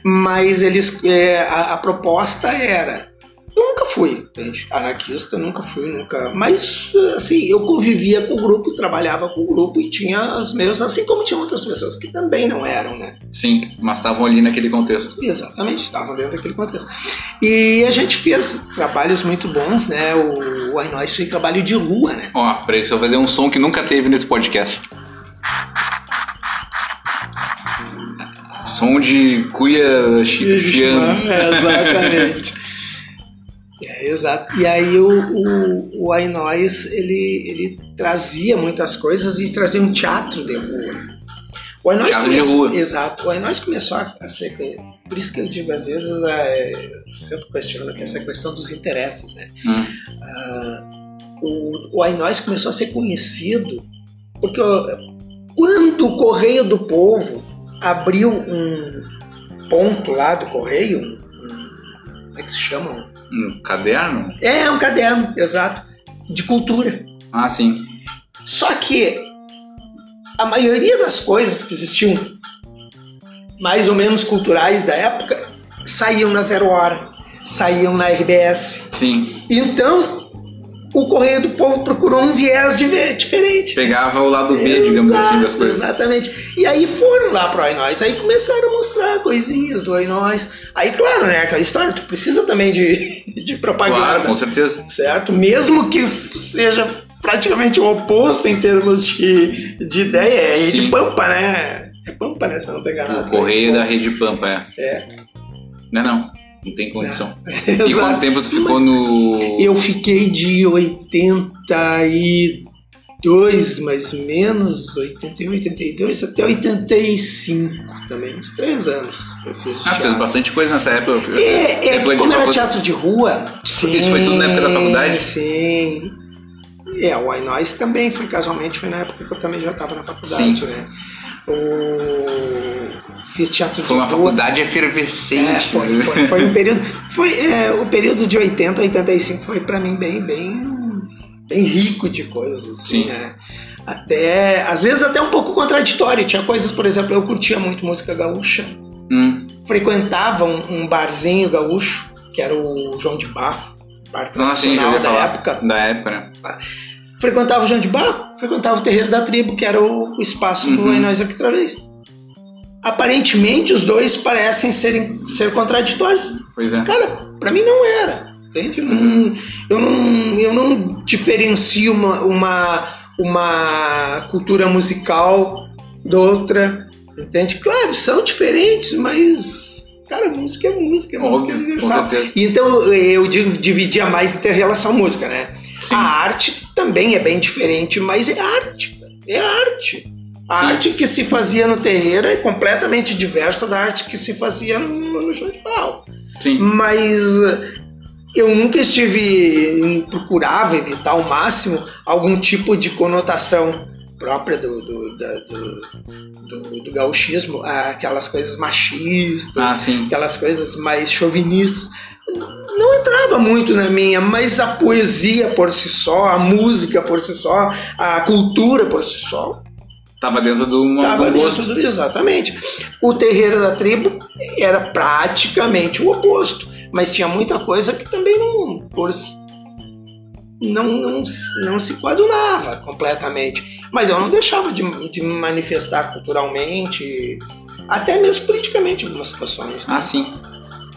S7: Mas eles. é, a, a proposta era. Nunca fui, entende? Anarquista, nunca fui, nunca. Mas, assim, eu convivia com o grupo, trabalhava com o grupo e tinha as meus, assim como tinha outras pessoas que também não eram, né?
S3: Sim, mas estavam ali naquele contexto.
S7: Exatamente, estavam dentro daquele contexto. E a gente fez trabalhos muito bons, né? O, o foi trabalho de rua, né?
S3: Ó, peraí, eu fazer um som que nunca teve nesse podcast. Som de cuia.
S7: É, exatamente. É, exato. E aí o, o, o Ainós, ele, ele trazia muitas coisas e trazia um teatro de rua. O
S3: de
S7: começou,
S3: rua.
S7: Exato. O Ainós começou a, a ser... Por isso que eu digo, às vezes, é, sempre questiono que essa questão dos interesses, né?
S3: Hum.
S7: Ah, o, o Ainós começou a ser conhecido porque quando o Correio do Povo abriu um ponto lá do Correio, um- como é que se chama?
S3: Um caderno?
S7: É, um caderno, exato, de cultura.
S3: Ah, sim.
S7: Só que a maioria das coisas que existiam, mais ou menos culturais da época, saíam na Zero Hora, saíam na RBS.
S3: Sim.
S7: Então, o Correio do Povo procurou um viés de- diferente.
S3: Pegava o lado B, digamos assim, das
S7: Exato,
S3: coisas.
S7: Exatamente. E aí foram lá pro Ainós. Aí começaram a mostrar coisinhas do Ainós. Aí, claro, né? Aquela história, tu precisa também de, de propaganda.
S3: Claro, com certeza.
S7: certo? Mesmo que seja praticamente o oposto em termos de, de ideia, é
S3: Sim.
S7: de pampa, né? É pampa, né? Se não tô enganado.
S3: O correio da Rede Pampa, é.
S7: É.
S3: Não é não. Não tem condição. E quanto tempo tu ficou no.
S7: Eu fiquei de 82, mais ou menos, 81, 82, até 85 também, uns três anos eu fiz
S3: Ah, fez bastante coisa nessa época.
S7: É, é como era teatro de rua, sim,
S3: isso foi tudo na época da faculdade?
S7: Sim. É, o Ainós também foi, casualmente, foi na época que eu também já estava na faculdade,
S3: Sim.
S7: né? O... fiz teatro
S3: Foi
S7: de
S3: uma
S7: rua.
S3: faculdade
S7: É,
S3: efervescente.
S7: foi,
S3: né?
S7: foi, foi um período. Foi, é, o período de 80 a 85 foi pra mim bem, bem, bem rico de coisas. Assim,
S3: Sim.
S7: né? Até, às vezes até um pouco contraditório. Tinha coisas, por exemplo, eu curtia muito música gaúcha.
S3: Hum.
S7: Frequentava um, um barzinho gaúcho, que era o João de Barro, bar
S3: já
S7: tradicional
S3: ouvi
S7: da época.
S3: Da época, né?
S7: Frequentava o João de Barro, frequentava o Terreiro da Tribo, que era o, o espaço do
S3: Uhum.
S7: É Nós Aqui Outra Vez. Aparentemente, os dois parecem serem, ser contraditórios.
S3: Pois é.
S7: Cara, pra mim não era. Entende? Não- eu, não, eu não diferencio uma, uma, uma cultura musical da outra. Entende? Claro, são diferentes, mas. Cara, música é música,
S3: Óbvio,
S7: música é universal. Então eu digo, dividia mais inter relação música, né?
S3: Sim.
S7: A arte também é bem diferente, mas é arte. É arte. A
S3: Sim.
S7: arte que se fazia no terreiro é completamente diversa da arte que se fazia no, no João de Barro
S3: Sim.
S7: mas eu nunca estive procurava evitar ao máximo algum tipo de conotação própria do, do, da- do, do- do gauchismo, aquelas coisas machistas,
S3: Ah,
S7: aquelas coisas mais chauvinistas. Não entrava muito na minha, mas a poesia por si só, a música por si só, a cultura por si só,
S3: Tava dentro do, uma,
S7: Estava
S3: do
S7: dentro do exatamente. O terreiro da tribo era praticamente o oposto, mas tinha muita coisa que também não por, não, não, não se coadunava completamente. Mas eu não deixava de, de me manifestar culturalmente, até mesmo politicamente em algumas situações. né?
S3: Ah, sim.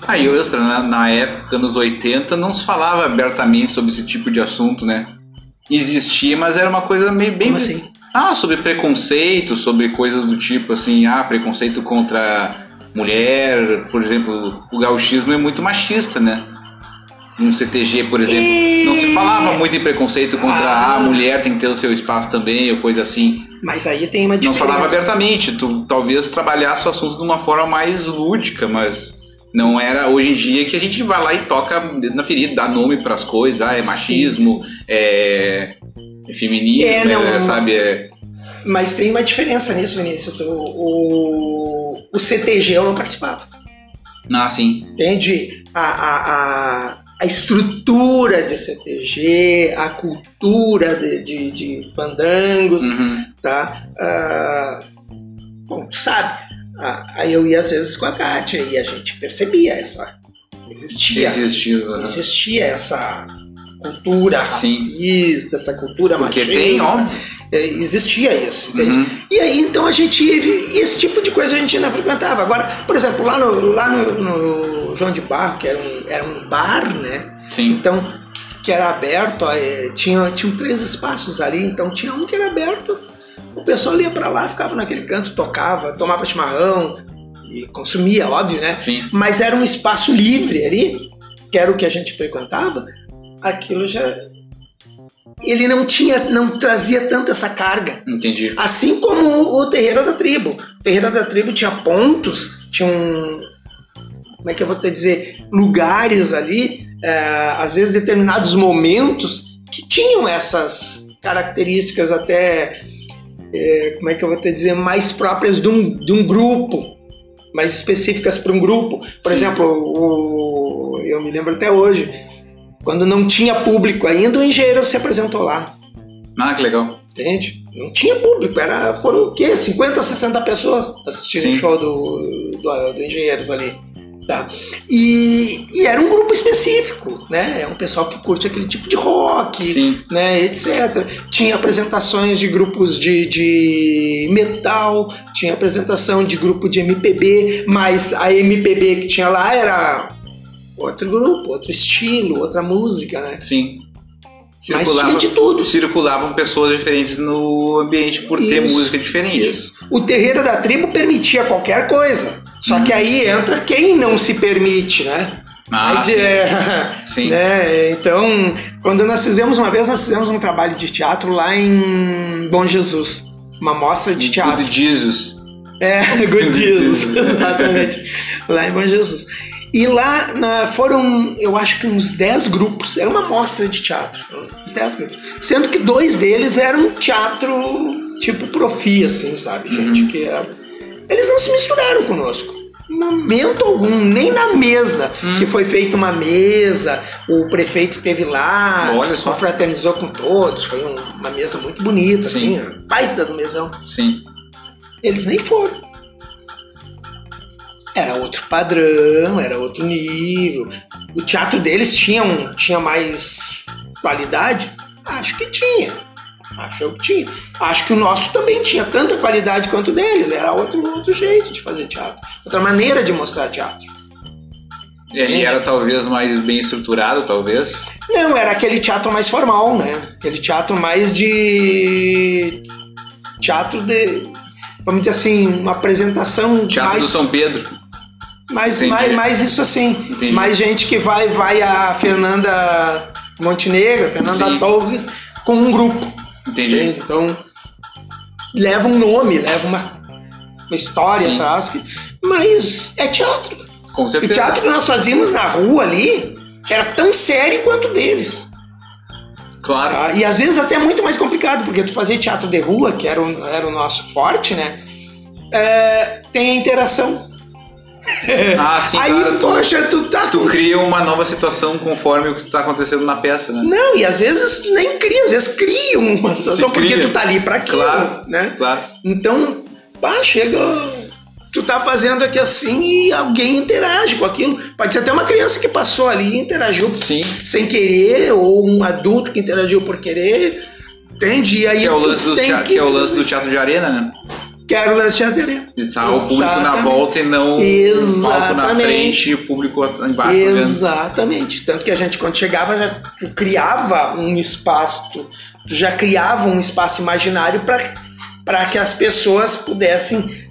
S3: Ah, e outra, na, na época, nos 80, não se falava abertamente sobre esse tipo de assunto, né? Existia, mas era uma coisa meio bem.
S7: Como assim?
S3: Ah, sobre preconceito, sobre coisas do tipo assim, ah, preconceito contra mulher, por exemplo, o gauchismo é muito machista, né? No CTG, por exemplo,
S7: E-
S3: não se falava muito em preconceito contra
S7: Ah.
S3: ah, a mulher tem que ter o seu espaço também, ou coisa assim.
S7: Mas aí tem uma
S3: Não
S7: diferença.
S3: se falava abertamente, tu talvez trabalhasse o assunto de uma forma mais lúdica, mas não era hoje em dia que a gente vai lá e toca na ferida, dá nome pras coisas, ah, é
S7: Sim,
S3: machismo, é, feminismo,
S7: É, não-
S3: é, sabe? É,
S7: Mas tem uma diferença nisso, Vinícius. O, o, o CTG eu não participava.
S3: ah, sim.
S7: entende? A, a, a, a estrutura de CTG, a cultura de, de, de fandangos,
S3: Uhum.
S7: tá? Ah, bom, tu sabe, ah, aí eu ia às vezes com a Kátia e a gente percebia essa. Existia,
S3: Existiu. aham.
S7: existia essa cultura
S3: Sim.
S7: racista, essa cultura
S3: Porque
S7: machista.
S3: tem, óbvio.
S7: É, Existia isso, entende?
S3: Uhum.
S7: E aí, então, a gente. Esse tipo de coisa a gente não frequentava. Agora, por exemplo, lá no, lá no, no João de Barro, que era um, era um bar, né?
S3: Sim.
S7: Então, que era aberto, é, tinha, tinham três espaços ali, então tinha um que era aberto, o pessoal ia pra lá, ficava naquele canto, tocava, tomava chimarrão e consumia, óbvio, né?
S3: Sim.
S7: Mas era um espaço livre ali, que era o que a gente frequentava, aquilo já. Ele não tinha, não trazia tanto essa carga.
S3: Entendi.
S7: Assim como o, o Terreira da Tribo. O Terreira da Tribo tinha pontos, tinha um. Como é que eu vou te dizer? Lugares ali, é, às vezes determinados momentos, que tinham essas características até. é, como é que eu vou te dizer? Mais próprias de um, de um grupo. Mais específicas para um grupo. Por
S3: Sim.
S7: exemplo, o, eu me lembro até hoje. Quando não tinha público ainda, o engenheiro se apresentou lá.
S3: Ah, que legal.
S7: Entende? Não tinha público, era, foram o quê? 50, 60 pessoas assistindo
S3: Sim.
S7: o show do, do, do Engenheiros ali. Tá? E, e era um grupo específico, né? É um pessoal que curte aquele tipo de rock,
S3: Sim.
S7: né? Etc. Tinha apresentações de grupos de, de metal, tinha apresentação de grupo de MPB, mas a MPB que tinha lá era outro grupo, outro estilo, outra música, né?
S3: Sim.
S7: Mas tinha de tudo.
S3: circulavam pessoas diferentes no ambiente por ter
S7: Isso,
S3: música diferente.
S7: Isso. O terreiro da tribo permitia qualquer coisa. Só que aí entra quem não se permite, né?
S3: Ah,
S7: de-
S3: sim.
S7: é,
S3: Sim.
S7: né? Então, quando nós fizemos uma vez, nós fizemos um trabalho de teatro lá em Bom Jesus. Uma mostra de teatro.
S3: Good Jesus.
S7: É, Good Jesus, exatamente. Lá em Bom Jesus. E lá na- foram, eu acho que uns 10 grupos, era uma mostra de teatro, uns 10 grupos. Sendo que dois deles eram teatro tipo profi, assim, sabe, gente? Que era Eles não se misturaram conosco. Em Momento algum, nem na mesa,
S3: Hum.
S7: que foi feita uma mesa, o prefeito esteve lá,
S3: Olha só.
S7: confraternizou com todos, foi um- uma mesa muito bonita,
S3: Sim.
S7: assim, baita do mesão.
S3: Sim.
S7: Eles nem foram. Era outro padrão, era outro nível. O teatro deles tinha, um, tinha mais qualidade? Acho que tinha. Acho que tinha. Acho que o nosso também tinha tanta qualidade quanto o deles. Era outro, outro jeito de fazer teatro. Outra maneira de mostrar teatro.
S3: E aí era talvez mais bem estruturado, talvez.
S7: Não, era aquele teatro mais formal, né? Aquele teatro mais de. Teatro de. Vamos dizer assim, uma apresentação
S3: Teatro
S7: mais.
S3: do São Pedro.
S7: Mais,
S3: Entendi.
S7: mais, isso assim.
S3: Entendi.
S7: Mais gente que vai, vai a Fernanda Montenegro, a Fernanda
S3: Sim.
S7: Torres, com um grupo.
S3: Entendi.
S7: Entende? Então, leva um nome, leva uma, uma história
S3: Sim.
S7: atrás. Que, mas é teatro.
S3: Com
S7: O
S3: certeza.
S7: teatro que nós fazíamos na rua ali era tão sério quanto o deles.
S3: Claro.
S7: tá? E às vezes até muito mais complicado, porque tu fazer teatro de rua, que era o, era o nosso forte, né? É, tem a interação.
S3: Ah, sim,
S7: Aí,
S3: claro. Tu,
S7: poxa, tu tá.
S3: tu cria uma nova situação conforme o que está acontecendo na peça, né?
S7: Não, e às vezes tu nem cria, às vezes cria uma situação, porque
S3: cria.
S7: tu tá ali pra aquilo,
S3: Claro.
S7: né?
S3: Claro.
S7: Então, pá, chega. Tu tá fazendo aqui assim e alguém interage com aquilo. Pode ser até uma criança que passou ali e interagiu
S3: Sim.
S7: sem querer, ou um adulto que interagiu por querer. Entende? E aí
S3: Que é o lance do, teatro, que é o lance do teatro de arena, né?
S7: Que era o lance de teatro.
S3: E tá o público na volta e não o palco na frente e o público embaixo olhando.
S7: Exatamente. Tanto que a gente, quando chegava, já criava um espaço, tu, tu já criava um espaço imaginário para que as pessoas pudessem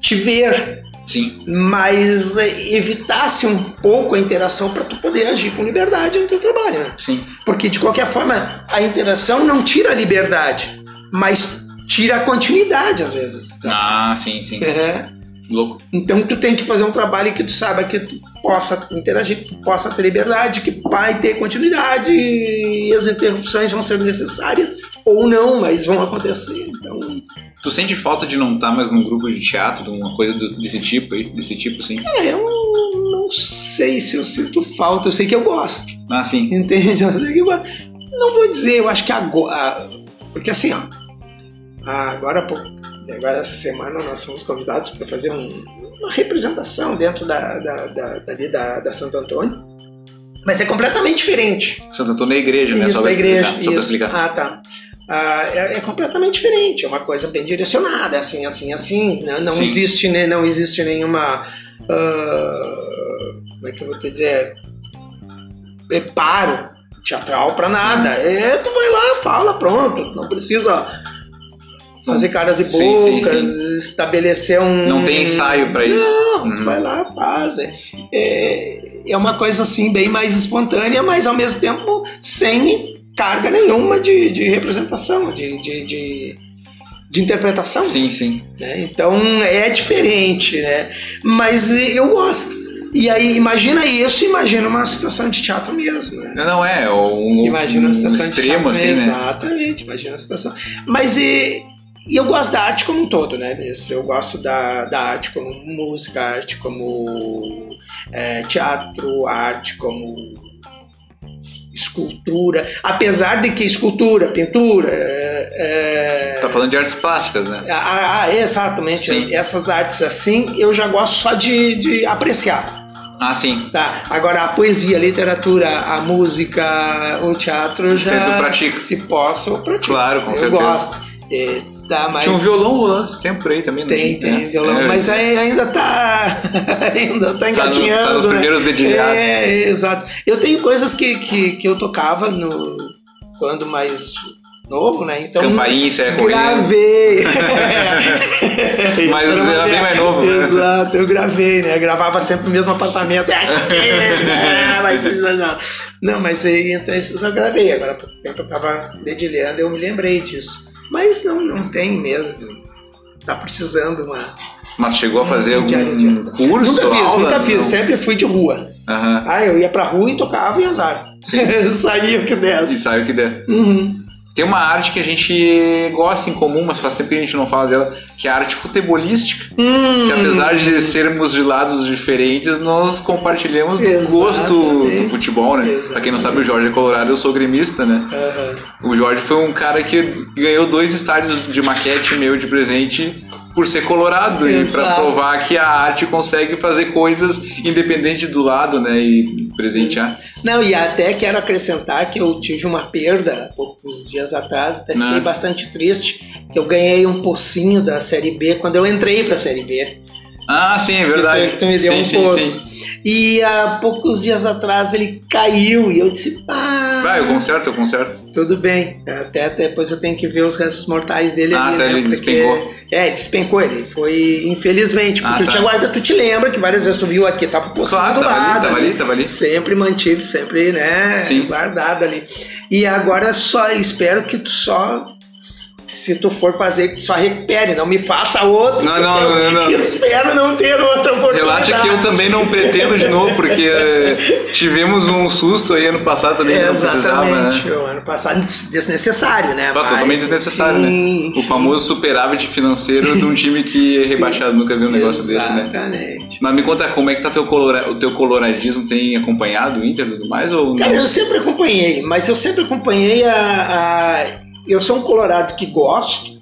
S7: te ver,
S3: Sim.
S7: mas evitasse um pouco a interação para tu poder agir com liberdade no teu trabalho, né?
S3: Sim.
S7: Porque de qualquer forma, a interação não tira a liberdade, mas tira a continuidade às vezes.
S3: Ah, sim, sim.
S7: É.
S3: Louco.
S7: Então tu tem que fazer um trabalho que tu saiba que tu possa interagir, que tu possa ter liberdade, que vai ter continuidade e as interrupções vão ser necessárias ou não, mas vão acontecer. Então,
S3: Tu sente falta de não estar mais num grupo de teatro, de uma coisa desse tipo aí, desse tipo assim?
S7: cara, eu não sei se eu sinto falta, eu sei que eu gosto.
S3: Ah, sim.
S7: Entende? Eu sei que eu gosto. Não vou dizer, eu acho que agora. Porque assim, ó. Agora, agora essa semana nós fomos convidados para fazer um- uma representação dentro da, da, da, dali da, da Santo Antônio. Mas é completamente diferente.
S3: Santo Antônio é igreja, né?
S7: Isso,
S3: Só
S7: da igreja.
S3: explicar,
S7: Isso.
S3: explicar.
S7: Ah, tá. Ah, é, é completamente diferente, é uma coisa bem direcionada, é assim, assim, assim. Não, não
S3: Sim.
S7: existe, né, não existe nenhuma. ah, como é que eu vou te dizer? Preparo teatral pra nada. É, tu vai lá, fala, pronto. Não precisa fazer caras e
S3: Sim, sim,
S7: bocas, estabelecer um.
S3: Não tem ensaio pra isso.
S7: Não, tu vai lá, faz. É, é, é uma coisa assim, bem mais espontânea, mas ao mesmo tempo sem carga nenhuma de, de representação, de, de, de, de interpretação.
S3: Sim, sim.
S7: né? Então é diferente, né? Mas eu gosto. E aí, imagina isso, imagina uma situação de teatro mesmo, né?
S3: Não, não é, um,
S7: Imagina
S3: um
S7: a situação de
S3: extremo
S7: teatro,
S3: assim, né?
S7: Exatamente, imagina a situação. Mas e, e eu gosto da arte como um todo, né? Eu gosto da, da arte como música, arte como é, teatro, arte como escultura. Apesar de que escultura, pintura. É, é,
S3: Tá falando de artes plásticas, né?
S7: ah, ah, exatamente.
S3: Sim.
S7: Essas artes assim, eu já gosto só de, de apreciar.
S3: Ah, sim.
S7: Tá, agora a poesia, a literatura, a música, o teatro eu já
S3: eu
S7: se posso, eu pratico.
S3: Claro, com
S7: eu
S3: certeza.
S7: gosto. É, tá, mas
S3: Tinha um violão rolando esse tempo por aí também, não
S7: tem,
S3: tinha?
S7: tem
S3: É.
S7: violão,
S3: É,
S7: mas aí ainda tá ainda tá engatinhando,
S3: tá nos
S7: né?
S3: primeiros dedilhados.
S7: É, exato. Eu tenho coisas que, que, que eu tocava no quando mais novo, né? Então
S3: Campainha, Serra Corrida.
S7: Gravei.
S3: Mas
S7: Isso era
S3: você era bem mais novo, né?
S7: Exato, eu gravei, né? Eu gravava sempre no mesmo apartamento. É né? Mas não. Não, mas aí então isso eu só gravei. Agora pouco tempo eu tava dedilhando, eu me lembrei disso. Mas não, não tem mesmo. Tá precisando uma.
S3: Mas chegou a fazer algum
S7: Diário, diário.
S3: curso,
S7: nunca fiz,
S3: aula?
S7: nunca fiz,
S3: Não.
S7: sempre fui de rua.
S3: Aham.
S7: Ah, eu ia pra rua e tocava e azar.
S3: Sim.
S7: Saía o que
S3: E
S7: desse.
S3: sai o que der.
S7: Uhum.
S3: Tem uma arte que a gente gosta em comum, mas faz tempo que a gente não fala dela, que é a arte futebolística.
S7: Hum.
S3: Que apesar de sermos de lados diferentes, nós compartilhamos o gosto
S7: Exatamente.
S3: do futebol, né? Pra quem não sabe, o Jorge é colorado, eu sou gremista, né? O Jorge foi um cara que ganhou dois estádios de maquete meu de presente por ser colorado e pra
S7: Exato.
S3: provar que a arte consegue fazer coisas independente do lado, né? E presentear.
S7: Não, e até quero acrescentar que eu tive uma perda poucos dias atrás, até fiquei
S3: Né?
S7: bastante triste, que eu ganhei um pocinho da Série B quando eu entrei pra Série B.
S3: Ah, sim, é verdade.
S7: Tu, tu me deu
S3: sim,
S7: um
S3: sim,
S7: poço.
S3: sim.
S7: E há poucos dias atrás ele caiu e eu disse, ah,
S3: Vai, eu conserto, eu conserto.
S7: Tudo bem. Até depois eu tenho que ver os restos mortais dele
S3: Ah,
S7: ali,
S3: tá,
S7: né?
S3: ele
S7: porque...
S3: despencou.
S7: É, ele despencou, ele foi, infelizmente, porque
S3: Ah,
S7: eu
S3: tá.
S7: tinha guardado, tu te lembra que várias vezes tu viu aqui, tava o pocinho
S3: Claro,
S7: do
S3: tava ali,
S7: lado.
S3: tava ali, tava ali.
S7: Sempre mantive, sempre, né,
S3: Sim.
S7: guardado ali. E agora só espero que tu só se tu for fazer, só recupere, não me faça outro.
S3: Não, não,
S7: eu,
S3: não, não.
S7: espero não ter outra oportunidade.
S3: Relaxa que eu também não pretendo de novo, porque eh, tivemos um susto aí ano passado também precisava,
S7: Exatamente.
S3: né?
S7: O ano passado desnecessário, né? Mas,
S3: totalmente desnecessário,
S7: sim,
S3: né? O famoso superávit financeiro de um time que é rebaixado, nunca vi um negócio desse, né?
S7: Exatamente.
S3: Mas me conta como é que tá teu colora... o teu coloradismo, tem acompanhado o Inter e tudo mais? Ou
S7: Cara, eu sempre acompanhei, mas eu sempre acompanhei a, a- Eu sou um colorado que gosto,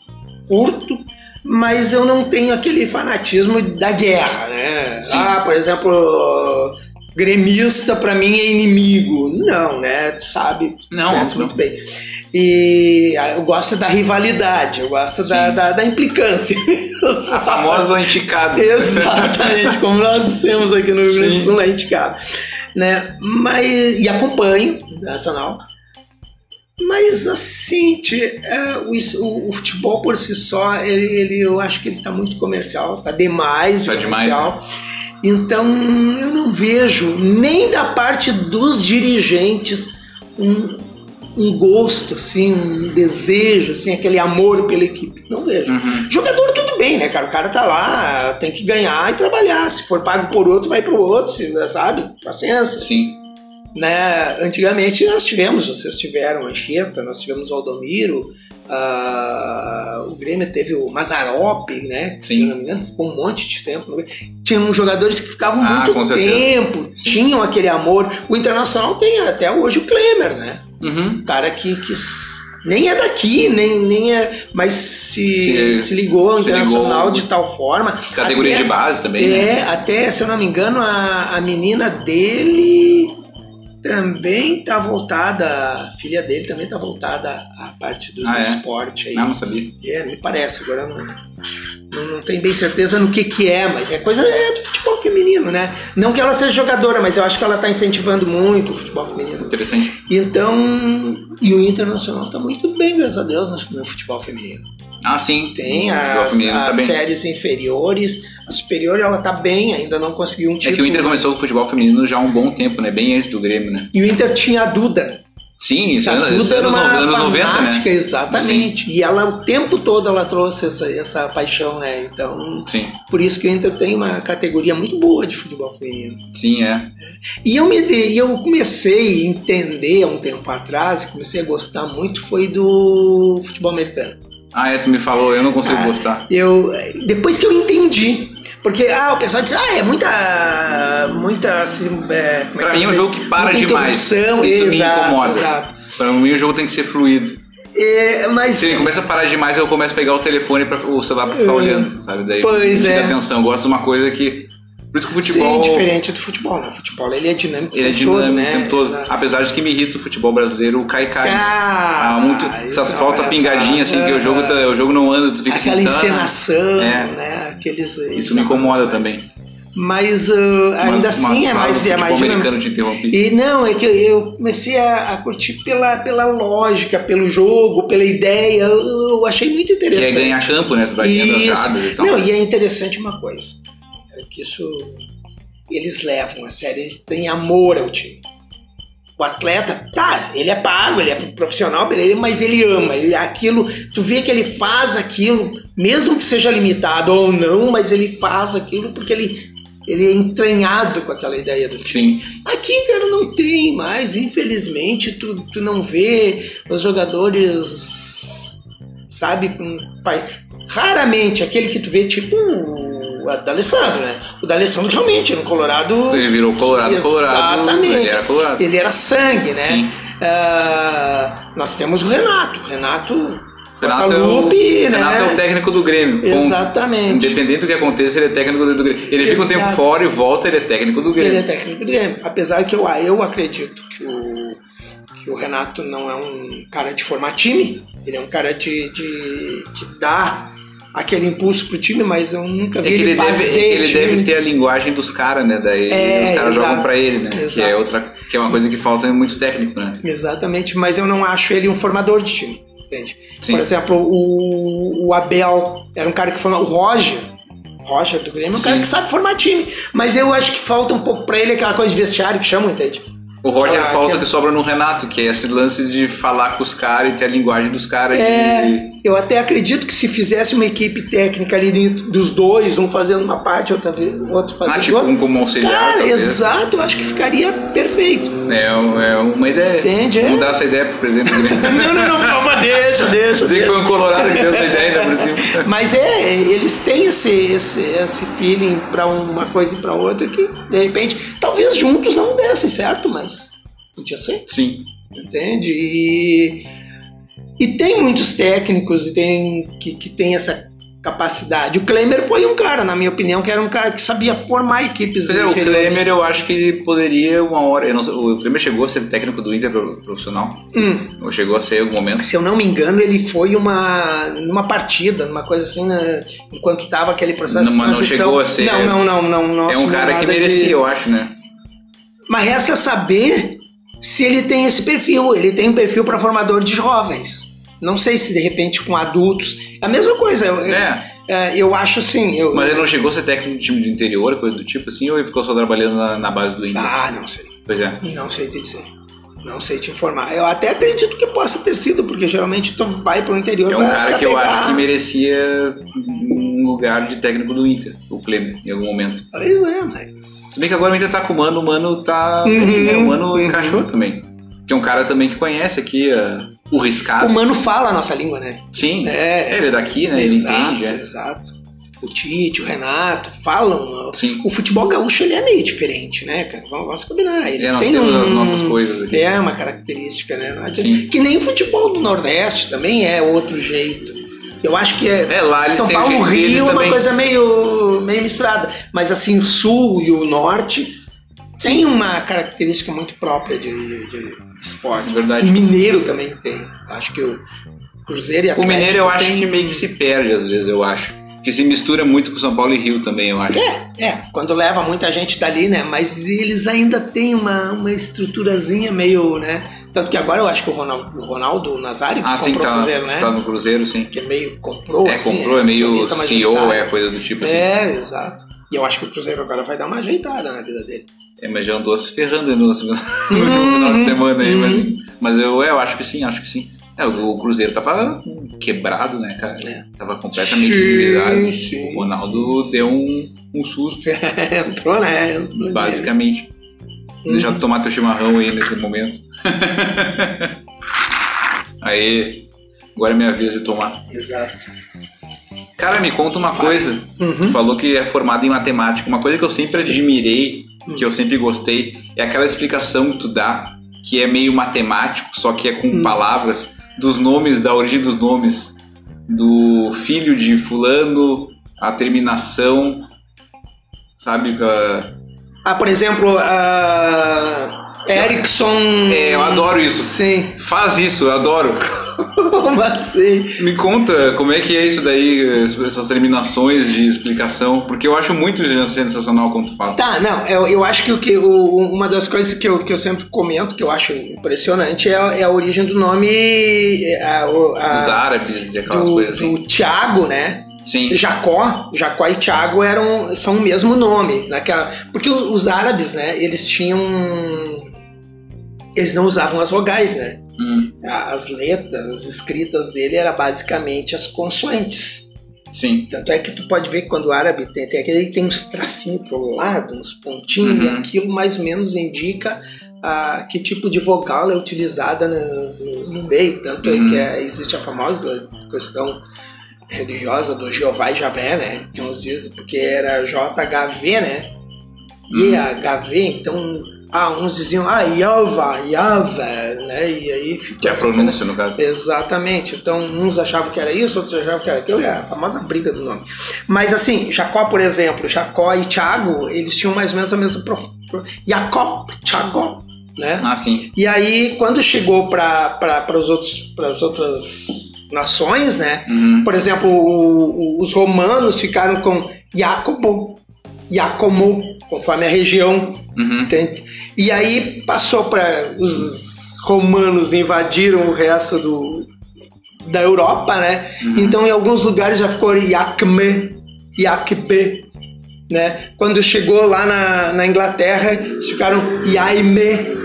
S7: curto, mas eu não tenho aquele fanatismo da guerra, né?
S3: Sim.
S7: Ah, por exemplo, gremista pra mim é inimigo. Não, né? Tu sabe,
S3: Não,
S7: conhece
S3: não.
S7: muito bem. E ah, eu gosto da rivalidade, eu gosto da, da, da implicância.
S3: A famosa anticada.
S7: Exatamente, como nós temos aqui no Rio Grande do. Sul, a indicado. Né? Mas, e acompanho Nacional. Mas assim, é, o, o- o futebol por si só, ele, ele- eu acho que ele está muito comercial, tá demais de
S3: Tá demais,
S7: comercial. Então eu não vejo nem da parte dos dirigentes um, um gosto, assim, um desejo, assim, aquele amor pela equipe. Não vejo.
S3: Uhum.
S7: Jogador tudo bem, né, cara? O cara tá lá, tem que ganhar e trabalhar. Se for pago por outro, vai pro outro, se- sabe? Paciência.
S3: Sim.
S7: Né? Antigamente nós tivemos, vocês tiveram Anchieta, nós tivemos o Aldomiro, ah, o Grêmio teve o Mazarope, né? Que, se não me engano, ficou um monte de tempo. Tinham jogadores que ficavam
S3: Ah,
S7: muito
S3: certeza.
S7: tempo, tinham aquele amor. O Internacional tem até hoje o Klemer, né?
S3: Uhum.
S7: Um cara que, que nem é daqui, nem, nem é. Mas se,
S3: Se-
S7: se, ligou ao
S3: se
S7: Internacional
S3: ligou.
S7: de tal forma.
S3: Categoria
S7: até-
S3: de base também,
S7: É,
S3: né?
S7: até, se eu não me engano, a, a menina dele também tá voltada, a filha dele também tá voltada à parte do,
S3: Ah, é?
S7: esporte aí.
S3: Não, não sabia.
S7: É, me parece, agora não, não, não tenho bem certeza no que que é, mas é coisa é do futebol feminino, né? Não que ela seja jogadora, mas eu acho que ela tá incentivando muito o futebol feminino.
S3: Interessante.
S7: Então, e o Internacional tá muito bem, graças a Deus, no, no futebol feminino.
S3: Ah, sim.
S7: Tem as,
S3: tá
S7: as
S3: bem.
S7: séries inferiores, a superior ela tá bem, ainda não conseguiu um
S3: É
S7: título.
S3: que o Inter começou com o futebol feminino já há um bom tempo, né? Bem antes do Grêmio, né?
S7: E o Inter tinha a Duda.
S3: Sim, isso é anos,
S7: Duda era uma
S3: anos 90,
S7: fanática,
S3: né?
S7: exatamente. E ela, o tempo todo, ela trouxe essa, essa paixão, né? Então,
S3: Sim,
S7: por isso que o Inter tem uma categoria muito boa de futebol feminino.
S3: sim, é.
S7: E eu, me de, e eu comecei a entender há um tempo atrás, e comecei a gostar muito, foi do futebol americano.
S3: Ah, é, tu me falou, eu não consigo
S7: Ah,
S3: gostar.
S7: Eu, depois que eu entendi. Porque ah, o pessoal diz, ah, é muita. muita assim, é, como
S3: Pra
S7: que
S3: mim é um jogo que para demais. Isso me
S7: exato,
S3: incomoda.
S7: exato.
S3: Pra mim o jogo tem que ser fluido.
S7: É, mas
S3: Se ele começa a parar demais, eu começo a pegar o telefone, pra, o celular pra ficar olhando, sabe? Daí
S7: Pois
S3: me
S7: é.
S3: atenção. Eu gosto de uma coisa que. Por isso que o futebol.
S7: Sim, diferente do futebol, né? O futebol ele é dinâmico
S3: Ele é
S7: o tempo todo,
S3: dinâmico
S7: né?
S3: o tempo todo.
S7: Exato.
S3: Apesar de que me irrita o futebol brasileiro, o cai-cai.
S7: Ah,
S3: Ah, muito, essas
S7: é
S3: faltas pingadinhas, assim, que o jogo, tá- o jogo não anda, tu fica
S7: Aquela
S3: tentando.
S7: encenação,
S3: É.
S7: né? Aqueles,
S3: Isso me incomoda também.
S7: Mas uh, ainda
S3: Mas-
S7: assim
S3: mas
S7: é mais, é mais dinâmico.
S3: americano te interrompi.
S7: E não, é que eu, eu comecei a, a curtir pela, pela lógica, pelo jogo, pela ideia. Eu, eu achei muito
S3: Que é
S7: interessante.
S3: ganhar campo, né? Tu vai as jardas e tal.
S7: Não, e é interessante uma coisa. É que isso eles levam a sério, eles têm amor ao time. O atleta, tá, ele é pago, ele é profissional, mas ele ama. Ele, aquilo, tu vê que ele faz aquilo, mesmo que seja limitado ou não, mas ele faz aquilo porque ele ele é entranhado com aquela ideia do time.
S3: Sim.
S7: Aqui, cara, não tem mais. Infelizmente, tu, tu não vê os jogadores, sabe, com pai. Raramente aquele que tu vê, tipo o D'Alessandro, né? O D'Alessandro realmente era um Colorado.
S3: Ele virou Colorado, Colorado.
S7: Exatamente.
S3: Ele era Colorado.
S7: Ele era sangue, né?
S3: Sim.
S7: Ah, nós temos o Renato. Renato.
S3: Renato, é o,
S7: né?
S3: Renato é o técnico do Grêmio.
S7: Exatamente.
S3: Independente do que aconteça, ele é técnico do, Grêmio. Ele fica um tempo
S7: Exato.
S3: fora e volta, ele é técnico do Grêmio.
S7: Ele é técnico do Grêmio. Apesar que eu, eu acredito que o, que o Renato não é um cara de formar time, ele é um cara de, de, de dar aquele impulso pro time, mas eu nunca
S3: É
S7: vi
S3: que
S7: ele,
S3: ele, deve,
S7: fazer
S3: é ele deve ter a linguagem dos caras, né? Daí
S7: É,
S3: os caras
S7: exato.
S3: jogam pra ele, né? Que é,
S7: Exato.
S3: outra, que é uma coisa que falta muito técnico, né?
S7: Exatamente, mas eu não acho ele um formador de time, entende?
S3: Sim.
S7: Por exemplo, o, o Abel era um cara que formava. O Roger. Roger do Grêmio é um cara que sabe formar time. Mas eu acho que falta um pouco pra ele aquela coisa de vestiário que chamam, entende?
S3: O Roger
S7: Ah,
S3: falta
S7: que-
S3: que sobra no Renato, que é esse lance de falar com os caras e ter a linguagem dos caras.
S7: É,
S3: de-
S7: eu até acredito que se fizesse uma equipe técnica ali dentro dos dois, um fazendo uma parte, outra vez, outro fazendo
S3: Ah, tipo,
S7: outra.
S3: um como auxiliar,
S7: Cara,
S3: talvez.
S7: exato, eu acho que ficaria perfeito.
S3: É, é uma ideia.
S7: Entende, é?
S3: Vamos dar essa ideia pro presidente do Grêmio.
S7: Não, não, não, favor, deixa, deixa.
S3: Dizer que foi um Colorado que deu essa ideia ainda por cima.
S7: Mas é, eles têm esse, esse, esse feeling pra uma coisa e pra outra que, de repente, talvez juntos não dessem certo, mas podia ser.
S3: Sim.
S7: entende? E, e tem muitos técnicos e tem, que, que tem essa capacidade. O Klemer foi um cara, na minha opinião, que era um cara que sabia formar equipes
S3: é, o. Klemer eu acho que ele poderia uma hora. não o Klemer chegou a ser técnico do Inter pro- profissional?
S7: Hum,
S3: Ou chegou a ser em algum momento?
S7: se eu não me engano, ele foi uma numa partida, numa coisa assim, né, enquanto tava aquele processo
S3: Não,
S7: de
S3: mas não chegou a ser-
S7: Não, não, não, não. nossa,
S3: é um cara
S7: nada
S3: que merecia,
S7: de-
S3: eu acho, né?
S7: Mas resta saber se ele tem esse perfil. Ele tem um perfil para formador de jovens. Não sei se de repente com adultos. É a mesma coisa. Eu, eu-
S3: É.
S7: é, eu acho assim. Eu,
S3: Mas ele não chegou a ser técnico de time de interior, coisa do tipo assim, ou ele ficou só trabalhando na, na base do Inter?
S7: Ah, não sei.
S3: Pois é.
S7: Não sei te dizer. Não sei te informar. Eu até acredito que possa ter sido, porque geralmente tu vai pro interior
S3: É um
S7: pra-
S3: cara
S7: pra
S3: que eu
S7: pegar.
S3: acho que merecia um lugar de técnico do Inter, o Klemer, em algum momento.
S7: Pois é, mas.
S3: Se bem que agora o Inter tá com o Mano, o Mano tá.
S7: Uhum,
S3: o Mano
S7: uhum.
S3: encaixou também. Que é um cara também que conhece aqui ah, o riscado.
S7: O mano fala a nossa língua, né?
S3: Sim,
S7: É.
S3: ele é daqui, né? Ele
S7: exato,
S3: entende, é.
S7: exato. O Tite, o Renato falam.
S3: Sim.
S7: O futebol gaúcho ele é meio diferente, né, cara? Vamos, vamos combinar. Ele
S3: É, nós
S7: tem um,
S3: as nossas coisas aqui.
S7: É uma característica, né?
S3: Sim.
S7: Que nem o futebol do Nordeste também é outro jeito. Eu acho que é,
S3: É, lá
S7: São Paulo, Rio é uma
S3: também.
S7: coisa meio, meio misturada. Mas assim, o Sul e o Norte tem uma característica muito própria de, de esporte.
S3: É verdade.
S7: O Mineiro também tem. Acho que o Cruzeiro e
S3: O
S7: Atlético
S3: Mineiro eu acho
S7: tem-
S3: que meio que se perde às vezes, eu acho. Que se mistura muito com São Paulo e Rio também, eu acho.
S7: É, é, quando leva muita gente dali, né? Mas eles ainda têm uma, uma estruturazinha meio, né? Tanto que agora eu acho que o Ronaldo, o Ronaldo Nazário
S3: Ah, sim,
S7: comprou
S3: tá,
S7: o Cruzeiro, né?
S3: tá no Cruzeiro, sim.
S7: Que é meio comprou,
S3: É,
S7: assim,
S3: comprou, é meio
S7: acionista
S3: CEO, é coisa do tipo assim.
S7: É, exato. E eu acho que o Cruzeiro agora vai dar uma ajeitada na vida dele.
S3: É, mas já andou se ferrando no, no último final de semana aí, mas, mas eu, é, eu acho que sim, acho que sim. É, o, Cruzeiro tava quebrado, né, cara?
S7: É.
S3: Tava completamente
S7: sim,
S3: O Ronaldo deu um, um susto,
S7: Entrou, né? Entrou
S3: basicamente.
S7: Uhum.
S3: Deixa eu tomar teu chimarrão aí nesse momento. aí, agora é minha vez de tomar.
S7: Exato.
S3: Cara, me conta uma coisa.
S7: Uhum.
S3: Tu falou que é formado em matemática. Uma coisa que eu sempre
S7: Sim.
S3: admirei, que eu sempre gostei, é aquela explicação que tu dá, que é meio matemático, só que é com
S7: Hum.
S3: palavras, dos nomes, da origem dos nomes. Do filho de fulano, a terminação, sabe? ah,
S7: Ah, por exemplo, a Erickson.
S3: É, eu adoro isso.
S7: Sim.
S3: Faz isso, eu adoro.
S7: Como assim?
S3: Me conta como é que é isso daí, essas terminações de explicação, porque eu acho muito sensacional quando tu fala.
S7: Tá, não, eu, eu acho que, o que o, uma das coisas que eu, que eu sempre comento, que eu acho impressionante, é, a- é a origem do nome. o- a-
S3: Os árabes e aquelas
S7: do,
S3: coisas assim.
S7: do Tiago, né?
S3: Sim.
S7: Jacó, Jacó e Tiago eram, são o mesmo nome. Naquela, porque os, os árabes, né, eles tinham. Eles não usavam as vogais, né?
S3: Hum.
S7: As letras escritas dele era basicamente as consoantes.
S3: Sim.
S7: Tanto é que tu pode ver que quando o árabe tem, tem aquele tem uns tracinhos pro lado, uns pontinhos, e
S3: Uhum.
S7: aquilo mais ou menos indica ah, que tipo de vogal é utilizada no, no- meio. Tanto
S3: Uhum.
S7: é que é- existe a famosa questão religiosa do Jeová e Javé, né? Que uns dizem porque era JHV, né?
S3: Uhum.
S7: E HV, então. Ah, uns diziam, ah, Yahva, Yahvé, né? E aí ficou.
S3: Que é a
S7: essa
S3: pronúncia, no caso.
S7: Exatamente. Então, uns achavam que era isso, outros achavam que era aquilo. É a famosa briga do nome. Mas, assim, Jacó, por exemplo, Jacó e Tiago, eles tinham mais ou menos a mesma... Prof... Jacob, Tiago, né?
S3: Ah, sim.
S7: E aí, quando chegou para as outras nações, né?
S3: Uhum.
S7: Por exemplo, o- o- os romanos ficaram com Jacobo, Jacomo, conforme a região
S3: Uhum.
S7: E aí passou para os romanos invadiram o resto do, da Europa, né? Então em alguns lugares já ficou Iacme, Iacbe, né? Quando chegou lá na, na Inglaterra, eles ficaram Iaime,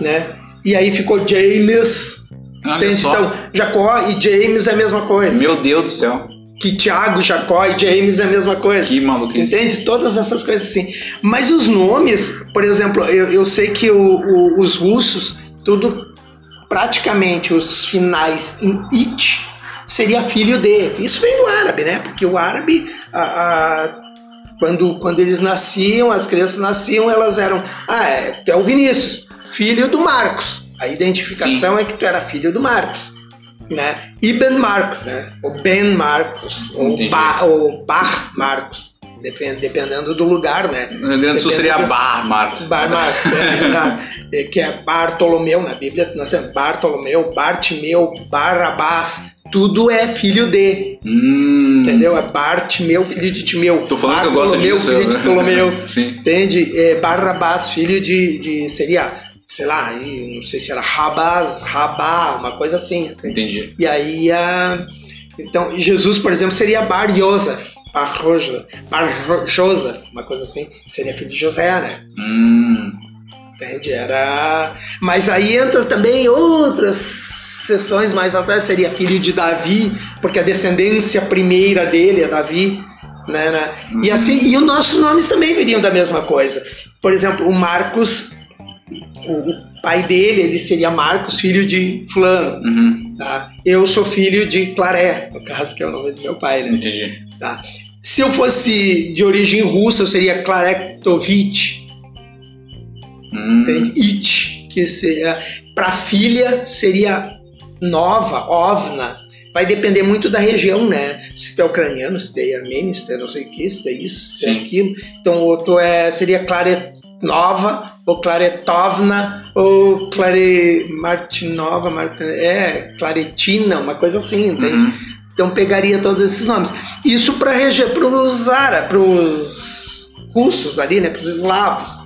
S7: né? E aí ficou James.
S3: Só.
S7: Então, Jacó e James é a mesma coisa.
S3: Meu Deus do céu.
S7: Que Tiago, Jacó e James é a mesma coisa.
S3: Que maluquice.
S7: Entende? Todas essas coisas assim. Mas os nomes, por exemplo, eu, eu sei que o- o- os russos, tudo praticamente os finais em it seria filho de. Isso vem do árabe, né? Porque o árabe, a- a- quando, quando eles nasciam, as crianças nasciam, elas eram. Ah, é, tu é o Vinícius, filho do Marcos. A identificação é que tu era filho do Marcos. Né? Ibn Marcos, né? Ou Ben Marcos, ou,
S3: Entendi.
S7: ba, Bar Marcos, depend- dependendo do lugar, né?
S3: No Rio Grande do Sul seria Bar, Marcos.
S7: Bar Marcos, é. É, que é Bartolomeu, na Bíblia nós temos Bartolomeu, Bartimeu, Barabás, tudo é filho de,
S3: Hum.
S7: entendeu? É Bartimeu, filho de Timeu.
S3: Tô falando que eu gosto
S7: Bartolomeu,
S3: disso.
S7: filho de Ptolomeu.
S3: Sim.
S7: Entende? É, Barrabás, filho de, de. Seria, sei lá, aí, não sei se era Rabás, Rabá, uma coisa assim.
S3: Entendi.
S7: E aí, ah, então, Jesus, por exemplo, seria Bar Yosef, Bar Roja- Bar Joseph, uma coisa assim. Seria filho de José, né?
S3: Hum.
S7: Entende? Era. Mas aí entra também outras sessões mais atrás, seria filho de Davi, porque a descendência primeira dele é Davi. Né, né? E assim, e os nossos nomes também viriam da mesma coisa. Por exemplo, o Marcos, o, o pai dele, ele seria Marcos, filho de fulano.
S3: Uhum.
S7: Tá? Eu sou filho de Claré, no caso que é o nome do meu pai, né?
S3: Entendi.
S7: Tá? Se eu fosse de origem russa, eu seria Klarektovich.
S3: Hum.
S7: Entende? It, que seria para filha seria nova, ovna. Vai depender muito da região, né? Se tu é ucraniano, se tu é armênio, se tu é não sei o que, se tu é isso, se tu é aquilo. Então o outro é, seria Klaretnova, ou Klaretovna, ou Clare Martinova, Martin, é, Claretina, uma coisa assim, entende?
S3: Uhum.
S7: Então pegaria todos esses nomes. Isso para os árabes, para os russos ali, né? Para os eslavos,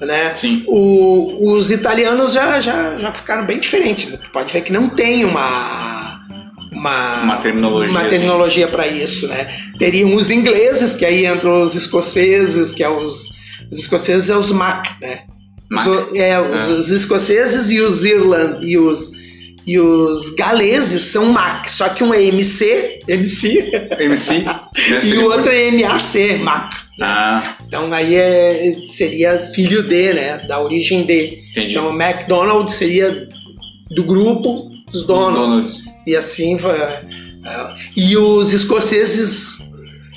S7: né?
S3: Sim.
S7: O- os italianos já, já, já ficaram bem diferentes. né? Tu pode ver que não tem uma uma,
S3: Uma terminologia,
S7: uma
S3: assim.
S7: terminologia para isso, né? Teriam os ingleses, que aí entram os escoceses, que é os os escoceses é os Mac, né?
S3: Mac.
S7: Os, é, os,
S3: Ah.
S7: os escoceses e os Irland e os e os galeses são Mac, só que um é MC, MC,
S3: MC. né?
S7: e o outro é MAC, Mac.
S3: Ah,
S7: Então aí é, seria filho de, né? Da origem de.
S3: Entendi.
S7: Então o McDonald's seria do grupo dos donos.
S3: Donuts.
S7: E assim vai. é. E os escoceses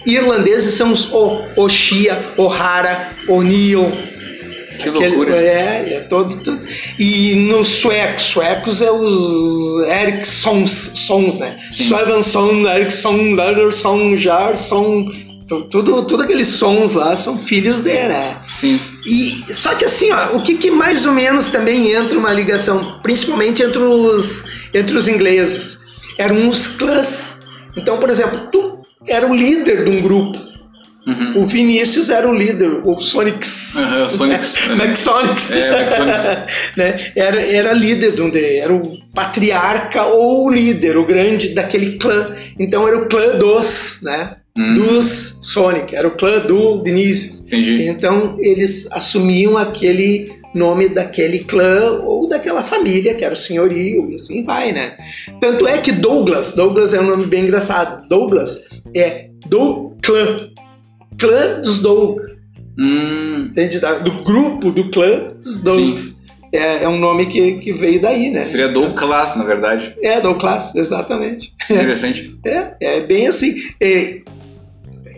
S7: irlandeses são os O, Oshia, O'Hara, O'Neill.
S3: Que
S7: Aquele-
S3: loucura.
S7: É, é todo, todo. E nos suecos, suecos é os Ericssons, sons, né? Swavenson, Ericsson, Larson, Jarson, tu- tudo, tudo aqueles sons lá são filhos dele, né?
S3: Sim.
S7: E só que assim, ó, o que, que mais ou menos também entra uma ligação, principalmente entre os entre os ingleses, eram os clãs. Então, por exemplo, tu era o líder de um grupo.
S3: Uhum.
S7: O Vinícius era o líder, o Sonics.
S3: Aham, o Sonics.
S7: Maxonics.
S3: É, Maxonics.
S7: né? Era, era líder de um de, era o patriarca ou o líder, o grande daquele clã. Então era o clã dos, né?
S3: Hum.
S7: Dos Sonic, era o clã do Vinícius.
S3: Entendi.
S7: Então eles assumiam aquele nome daquele clã ou daquela família que era o senhorio e assim vai, né? Tanto é que Douglas, Douglas é um nome bem engraçado. Douglas é do clã, clã dos Douglas,
S3: Hum,
S7: entende? Do grupo do clã dos Douglas. É, é um nome que, que veio daí, né?
S3: seria Douglas, na verdade.
S7: É, Douglas, exatamente.
S3: Interessante.
S7: É, é bem assim. É,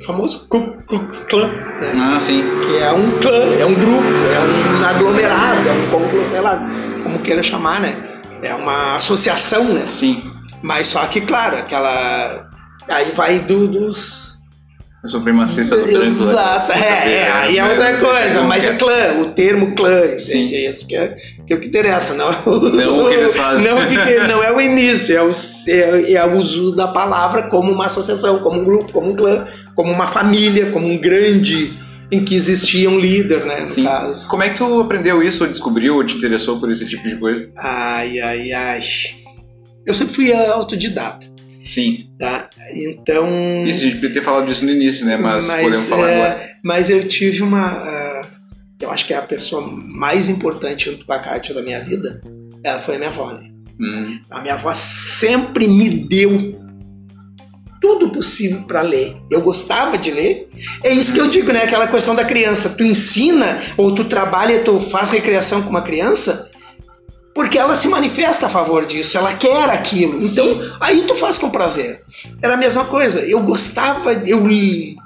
S7: famoso Ku Klux Klan, né?
S3: Ah, sim.
S7: que é um clã, é um grupo, é um aglomerado, é um conglo- sei lá, como queira chamar, né? É uma associação, né?
S3: Sim.
S7: Mas só que, claro, aquela. Aí vai do, dos.
S3: Os supremacistas brancos. né?
S7: Exato, é, é, aí é outra coisa, mas é clã, o termo clã, gente, é isso que é, que é o que interessa, não é o,
S3: Não o que eles fazem.
S7: Não, que- não é o início, é o, é, é o uso da palavra como uma associação, como um grupo, como um clã, como uma família, como um grande em que existia um líder, né, no
S3: Sim.
S7: caso.
S3: Como é que tu aprendeu isso, ou descobriu, ou te interessou por esse tipo de coisa?
S7: Ai, ai, ai. Eu sempre fui autodidata,
S3: Sim.
S7: tá? Então.
S3: Isso, a gente ter falado disso no início, né? Mas, podemos falar
S7: é,
S3: agora.
S7: Mas eu tive uma. ah, eu acho que é a pessoa mais importante junto com a Kátia da minha vida. Ela foi a minha avó. né?
S3: Hum,
S7: A minha avó sempre me deu tudo possível para ler. Eu gostava de ler. É isso que eu digo, né? Aquela questão da criança. Tu ensina ou tu trabalha, tu faz recreação com uma criança porque ela se manifesta a favor disso, ela quer aquilo. Então, aí tu faz com prazer. Era a mesma coisa. Eu gostava, eu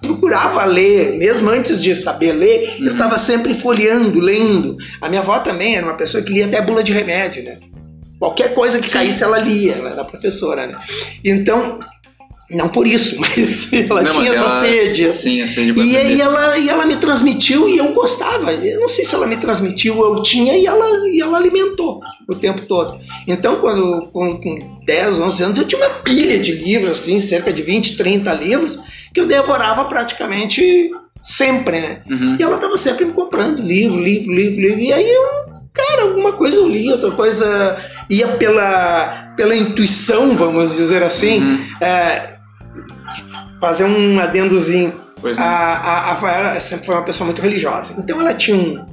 S7: procurava ler, mesmo antes de saber ler, eu estava sempre folheando, lendo. A minha avó também era uma pessoa que lia até bula de remédio, né? Qualquer coisa que caísse, ela lia. Ela era professora, né? Então, não por isso, mas ela
S3: Não,
S7: tinha
S3: mas
S7: essa
S3: ela-
S7: sede.
S3: Sim, a sede
S7: E, e ela, e ela me transmitiu e eu gostava. Eu não sei se ela me transmitiu, eu tinha e ela, e ela alimentou o tempo todo. Então, quando com, com 10, 11 anos, eu tinha uma pilha de livros, assim, cerca de 20, 30 livros, que eu devorava praticamente sempre, né?
S3: Uhum.
S7: E ela estava sempre me comprando livro, livro, livro, livro. E aí eu, cara, alguma coisa eu li, outra coisa ia pela, pela intuição, vamos dizer assim.
S3: Uhum.
S7: É, fazer um adendozinho.
S3: Pois não.
S7: A, a, a sempre foi uma pessoa muito religiosa. Então ela tinha um,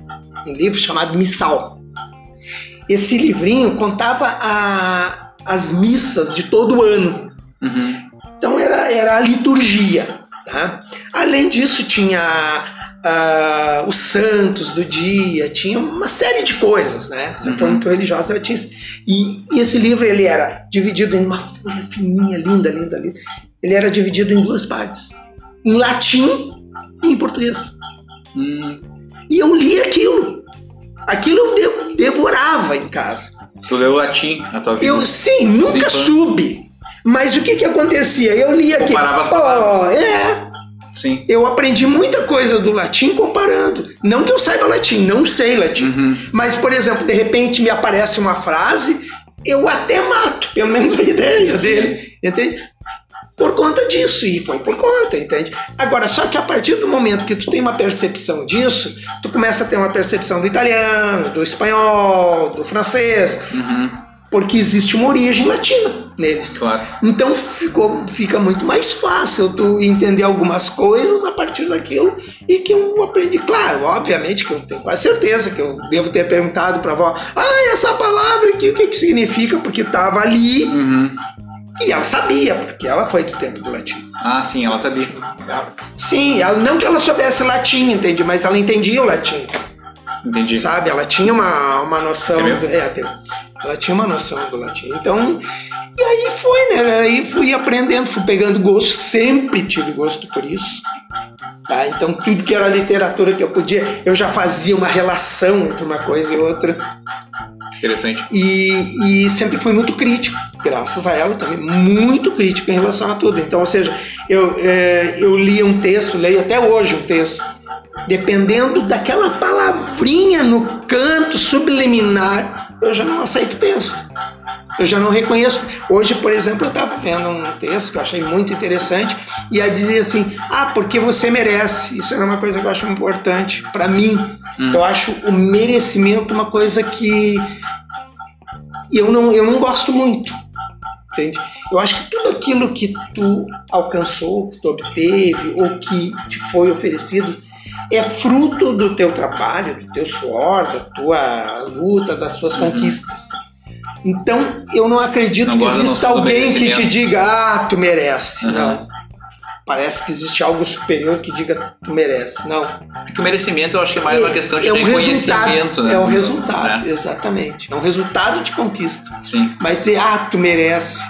S7: um livro chamado Missal. Esse livrinho contava a- as missas de todo o ano.
S3: Uhum.
S7: Então era, era a liturgia. Tá? Além disso, tinha ah, os santos do dia, tinha uma série de coisas, né? Sempre foi muito religiosa, ela tinha. E, e esse livro ele era dividido em uma folha fininha, linda, linda, linda. Ele era dividido em duas partes: em latim e em português.
S3: Hum,
S7: E eu li aquilo. Aquilo eu de- devorava em casa.
S3: tu leu latim na tua vida.
S7: Eu, sim, nunca soube. Mas o que que acontecia? Eu li aquilo.
S3: Comparava as
S7: Oh,
S3: palavras.
S7: é.
S3: Sim.
S7: Eu aprendi muita coisa do latim comparando. Não que eu saiba latim, não sei latim.
S3: Uhum.
S7: Mas, por exemplo, de repente me aparece uma frase, eu até mato, pelo menos a ideia
S3: Sim.
S7: dele. Entende? Por conta disso, e foi por conta, entende? Agora, só que a partir do momento que tu tem uma percepção disso, tu começa a ter uma percepção do italiano, do espanhol, do francês,
S3: Uhum.
S7: porque existe uma origem latina neles.
S3: Claro.
S7: Então ficou, fica muito mais fácil tu entender algumas coisas a partir daquilo e que eu aprendi. Claro, obviamente que eu tenho quase certeza que eu devo ter perguntado pra avó, ah, essa palavra aqui, o que, que significa? Porque tava ali
S3: Uhum.
S7: E ela sabia, porque ela foi do tempo do latim.
S3: Ah, sim, ela sabia.
S7: Ela- sim, ela, não que ela soubesse latim, entende? Mas ela entendia o latim.
S3: Entendi.
S7: sabe? Ela tinha uma, uma noção. Do, é, ela tinha uma noção do latim. Então, e aí foi, né? Aí fui aprendendo, fui pegando gosto, sempre tive gosto por isso. Tá? Então, tudo que era literatura que eu podia, eu já fazia uma relação entre uma coisa e outra.
S3: Interessante.
S7: E, e sempre fui muito crítico, graças a ela também, muito crítico em relação a tudo. Então, ou seja, eu, é, eu lia um texto, leio até hoje um texto, dependendo daquela palavrinha no canto subliminar, eu já não aceito texto. Eu já não reconheço. Hoje, por exemplo, eu estava vendo um texto que eu achei muito interessante e aí dizia assim: Ah, porque você merece. Isso é uma coisa que eu acho importante para mim. Eu acho o merecimento uma coisa que eu não, eu não gosto muito. Entende? Eu acho que tudo aquilo que tu alcançou, que tu obteve ou que te foi oferecido, é fruto do teu trabalho, do teu suor, da tua luta, das tuas conquistas. Então, eu não acredito
S3: Não
S7: que exista alguém que te diga, ah, tu merece.
S3: Uhum.
S7: Não. Parece que existe algo superior que diga, tu merece. Não.
S3: Porque o merecimento eu acho que é mais uma questão de
S7: é um
S3: reconhecimento, né?
S7: É um resultado,
S3: Né?
S7: exatamente. É um resultado de conquista.
S3: Sim.
S7: Mas dizer, ah, tu merece.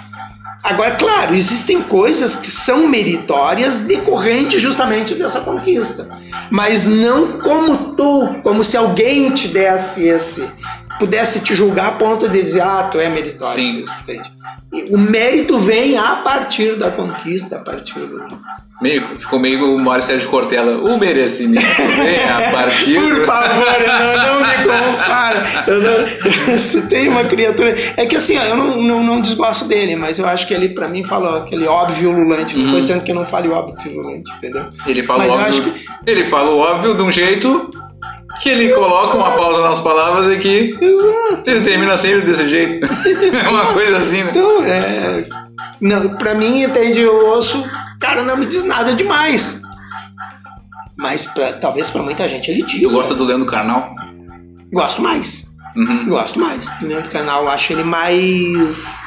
S7: Agora, claro, existem coisas que são meritórias decorrentes justamente dessa conquista. Mas não como tu, como se alguém te desse esse. Pudesse te julgar a ponto de dizer, ah, tu é meritório.
S3: Sim.
S7: entende? O mérito vem a partir da conquista, a partir do.
S3: Meio, ficou meio o Mário Sérgio Cortella. O merecimento vem a partir.
S7: Por favor, não, não me compara. Eu não- se tem uma criatura. É que assim, ó, eu não, não, não desgosto dele, mas eu acho que ele, pra mim, fala aquele óbvio ululante. Não tô dizendo que eu não fale óbvio ululante, entendeu?
S3: Ele fala
S7: Mas
S3: óbvio.
S7: que-
S3: Ele fala o óbvio de um jeito que ele coloca uma pausa nas palavras e que
S7: Exato.
S3: ele termina sempre desse jeito. É uma coisa assim, né?
S7: Então, é. Não, pra mim, entende, eu ouço, cara, não me diz nada demais. Mas pra- talvez pra muita gente ele diga.
S3: Tu gosta do Leandro Carnal?
S7: Gosto mais.
S3: Uhum.
S7: Gosto mais. Do Leandro Canal, eu acho ele mais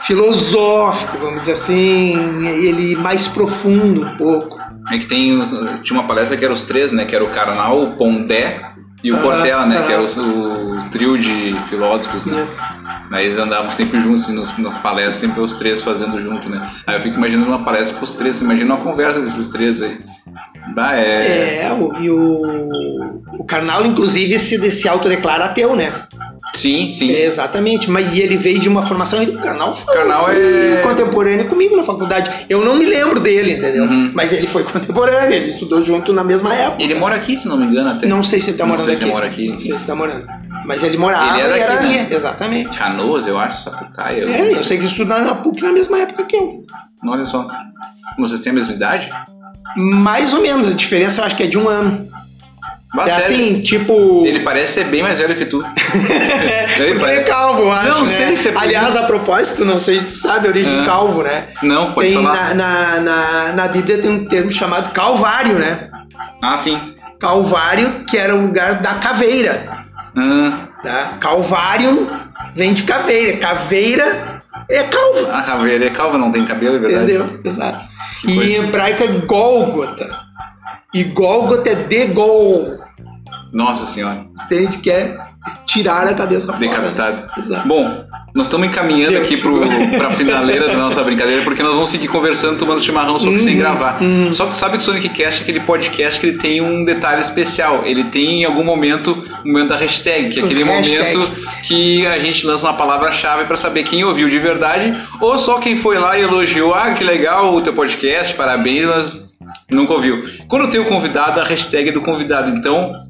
S7: filosófico, vamos dizer assim, ele mais profundo um pouco.
S3: É que tem tinha uma palestra que era os três, né? Que era o Carnal, o Pondé e o
S7: Ah,
S3: Cortella, né?
S7: ah.
S3: Que era o, o trio de filósofos, né?
S7: Isso.
S3: Aí eles andavam sempre juntos nos, nas palestras, sempre os três fazendo junto, né? Aí eu fico imaginando uma palestra com os três, imagina uma conversa desses três aí. Bah, é.
S7: É, o, e o, o Karnal, inclusive, se, se autodeclara ateu, né?
S3: Sim, sim.
S7: É, exatamente, mas ele veio de uma formação. O Karnal foi,
S3: Karnal
S7: foi
S3: é-
S7: contemporâneo comigo na faculdade. Eu não me lembro dele, entendeu?
S3: Uhum.
S7: Mas ele foi contemporâneo, ele estudou junto na mesma época.
S3: Ele mora aqui, se não me engano, até.
S7: Não sei se ele tá
S3: Não
S7: morando
S3: sei se
S7: aqui.
S3: ele mora aqui.
S7: Não sei se tá morando. Mas ele morava
S3: Ele é
S7: e era
S3: daqui, né?
S7: exatamente.
S3: Canoas, eu acho, Sapucaia. eu-
S7: É, eu sei que estudou na PUC na mesma época que eu.
S3: Olha só. Vocês têm a mesma idade?
S7: Mais ou menos, a diferença eu acho que é de um ano.
S3: Bah,
S7: é
S3: sério.
S7: assim, tipo.
S3: Ele parece ser bem mais velho que tu.
S7: Porque ele é
S3: parece-
S7: calvo, eu acho.
S3: Não,
S7: né?
S3: sei, você-
S7: Aliás, a propósito, não sei se tu sabe a origem
S3: Ah.
S7: de calvo, né?
S3: Não, pode
S7: tem
S3: falar.
S7: na, na, na, na Bíblia tem um termo chamado calvário, né?
S3: Ah, sim.
S7: Calvário, que era o lugar da caveira.
S3: Ah,
S7: Tá? Calvário vem de caveira. Caveira é calva.
S3: a caveira é calva, não tem cabelo, é verdade.
S7: Entendeu? Exato.
S3: Que
S7: e
S3: coisa.
S7: em hebraico é Gólgota. E Gólgota é de gol.
S3: Nossa senhora,
S7: Entende? Que é tirar a cabeça fora.
S3: decapitado.
S7: Né? Exato.
S3: Bom, nós estamos encaminhando
S7: Deu.
S3: aqui pro, pra finaleira da nossa brincadeira, porque nós vamos seguir conversando, tomando chimarrão, só que sem
S7: Uhum,
S3: gravar. Só que sabe que o Sonic Cast é aquele podcast que ele tem um detalhe especial. Ele tem em algum momento o momento da hashtag, que é aquele
S7: hashtag.
S3: momento que a gente lança uma palavra-chave pra saber quem ouviu de verdade, ou só quem foi lá e elogiou, ah, que legal o teu podcast, parabéns, mas nunca ouviu. Quando tem o convidado, a hashtag é do convidado. Então,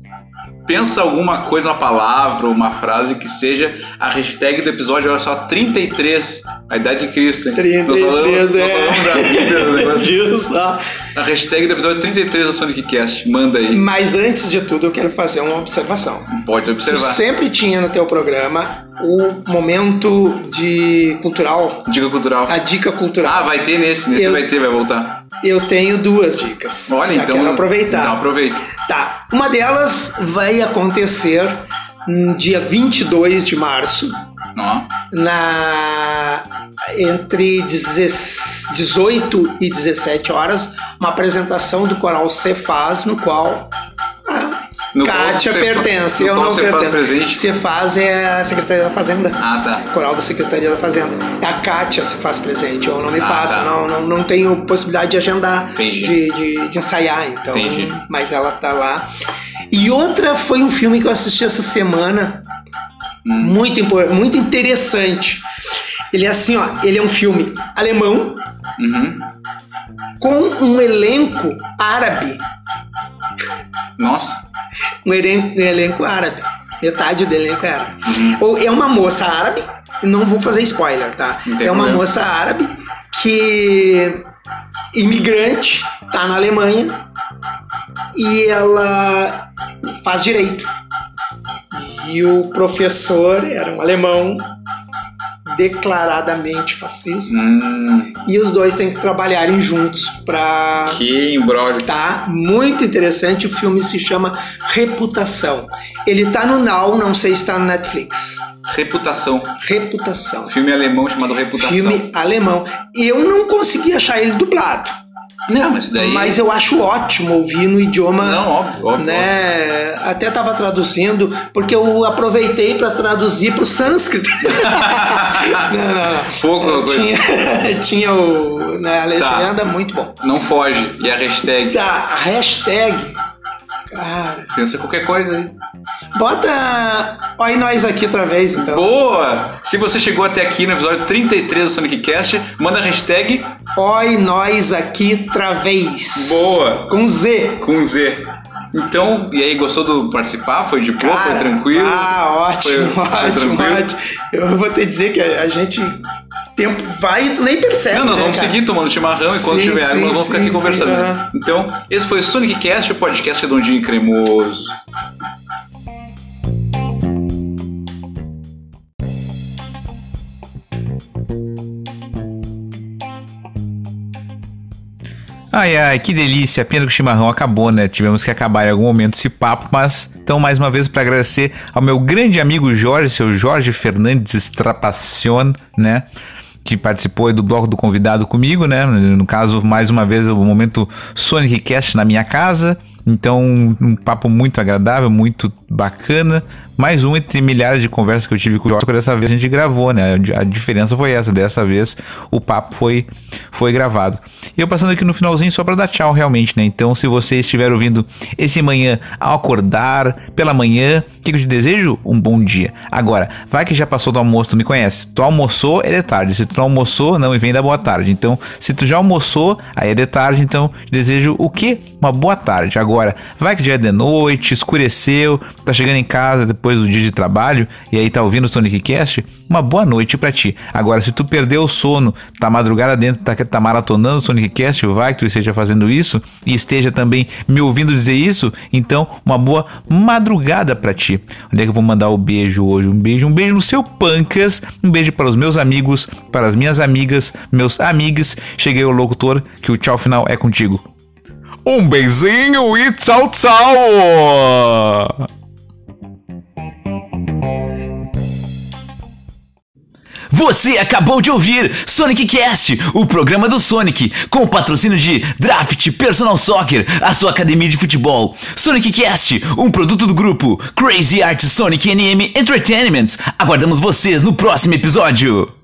S3: pensa alguma coisa, uma palavra, uma frase que seja a hashtag do episódio, olha só, 33, a idade de Cristo. hein?
S7: 33,
S3: nós falamos,
S7: é.
S3: Nós falamos da Bíblia, do negócio.
S7: Isso, ó.
S3: A hashtag do episódio 33 do Sonic Cast, manda aí,
S7: Mas antes de tudo, eu quero fazer uma observação.
S3: pode
S7: Tu
S3: observar.
S7: sempre tinha no teu programa o momento de cultural,
S3: Dica cultural.
S7: a dica
S3: Ah,
S7: cultural.
S3: vai ter nesse, nesse
S7: Eu-
S3: vai ter, vai voltar.
S7: Eu tenho duas dicas.
S3: Olha,
S7: Já
S3: então.
S7: quero aproveitar.
S3: Então aproveita.
S7: Tá. Uma delas vai acontecer no dia 22 de março,
S3: Ó,
S7: na entre 10 18 e 17 horas, uma apresentação do coral Cefaz, no qual
S3: No
S7: Kátia pertence. eu não pertenço.
S3: presente?
S7: Cefaz é a Secretaria da Fazenda.
S3: Ah, tá.
S7: Coral da Secretaria da Fazenda. A Kátia se faz presente, eu não me
S3: Ah,
S7: faço,
S3: tá.
S7: não, não, não tenho possibilidade de agendar, de, de, de ensaiar, então.
S3: Entendi.
S7: Mas ela tá lá. E outra foi um filme que eu assisti essa semana,
S3: Hum.
S7: muito, muito interessante. Ele é assim, ó, ele é um filme alemão
S3: Uhum.
S7: com um elenco árabe.
S3: Nossa.
S7: Um elenco, um elenco árabe. Metade do elenco é árabe. Ou É uma moça árabe, não vou fazer spoiler, tá? É uma
S3: problema.
S7: moça árabe que imigrante, tá na Alemanha e ela faz direito. E o professor era um alemão declaradamente racista.
S3: Hum,
S7: E os dois têm que trabalharem juntos pra.
S3: que embrólio.
S7: Tá muito interessante. O filme se chama Reputação. Ele tá no Now, não sei se tá no Netflix.
S3: Reputação.
S7: Reputação.
S3: Filme alemão chamado Reputação.
S7: Filme alemão. Eu não consegui achar ele dublado,
S3: Não, mas daí.
S7: mas eu acho ótimo ouvir no idioma.
S3: Não, óbvio, óbvio.
S7: né? Até tava traduzindo, porque eu aproveitei para traduzir pro sânscrito. não, não, não.
S3: Pouco coisa.
S7: Tinha, tinha o, né, a legenda, muito bom.
S3: Não foge. E a hashtag.
S7: Tá, hashtag. Cara,
S3: Pensa qualquer coisa aí.
S7: bota. Olha nós aqui outra vez, então.
S3: Boa! Se você chegou até aqui no episódio 33 do Sonic Cast, manda a hashtag
S7: Oi, nós aqui outra vez.
S3: Boa!
S7: Com Z.
S3: com Z. Então, e aí, gostou do participar? Foi de boa? Foi tranquilo?
S7: Ah, ótimo,
S3: Foi-
S7: ótimo, ótimo. Eu vou te dizer que a gente. Tempo vai e tu nem percebe.
S3: Não, nós
S7: né,
S3: vamos
S7: cara?
S3: seguir tomando chimarrão e quando
S7: Sim,
S3: tiver água nós vamos ficar
S7: sim,
S3: aqui conversando.
S7: sim, aham.
S3: Então, esse foi o Sonic Cast, o podcast redondinho e cremoso. Ai, ai, que delícia. Pena que o chimarrão acabou, né? Tivemos que acabar em algum momento esse papo, mas então, mais uma vez, para agradecer ao meu grande amigo Jorge, seu Jorge Fernandes Strapacion, né? Que participou do bloco do convidado comigo, né? No caso, mais uma vez, o momento Sonic Cast na minha casa. Então, um papo muito agradável, muito bacana. Mais um entre milhares de conversas que eu tive com o Jorge. Dessa vez a gente gravou, né? A diferença foi essa. Dessa vez o papo foi, foi gravado. E eu passando aqui no finalzinho só para dar tchau, realmente, né? Então, se você estiver ouvindo esse manhã ao acordar, pela manhã, o que, eu te desejo? Um bom dia. Agora, vai que já passou do almoço, tu me conhece. Tu almoçou, é de tarde. Se tu não almoçou, não, e vem da boa tarde. Então, se tu já almoçou, aí é de tarde. Então, desejo o quê? Uma boa tarde. Agora, vai que já é de noite, escureceu, tá chegando em casa depois do dia de trabalho e aí tá ouvindo o Sonic Cast, uma boa noite pra ti. Agora, se tu perdeu o sono, tá madrugada dentro, tá, tá maratonando o Sonic Cast, vai que tu esteja fazendo isso e esteja também me ouvindo dizer isso, então uma boa madrugada pra ti. Onde é que eu vou mandar o beijo hoje? Um beijo, um beijo no seu pancas, um beijo para os meus amigos, para as minhas amigas, meus amigos. Cheguei o locutor que o tchau final é contigo.
S1: Um beijinho e tchau, tchau!
S2: Você acabou de ouvir Sonic Cast, o programa do Sonic, com o patrocínio de Draft Personal Soccer, a sua academia de futebol. Sonic Cast, um produto do grupo Crazy Art Sonic NM Entertainment. Aguardamos vocês no próximo episódio.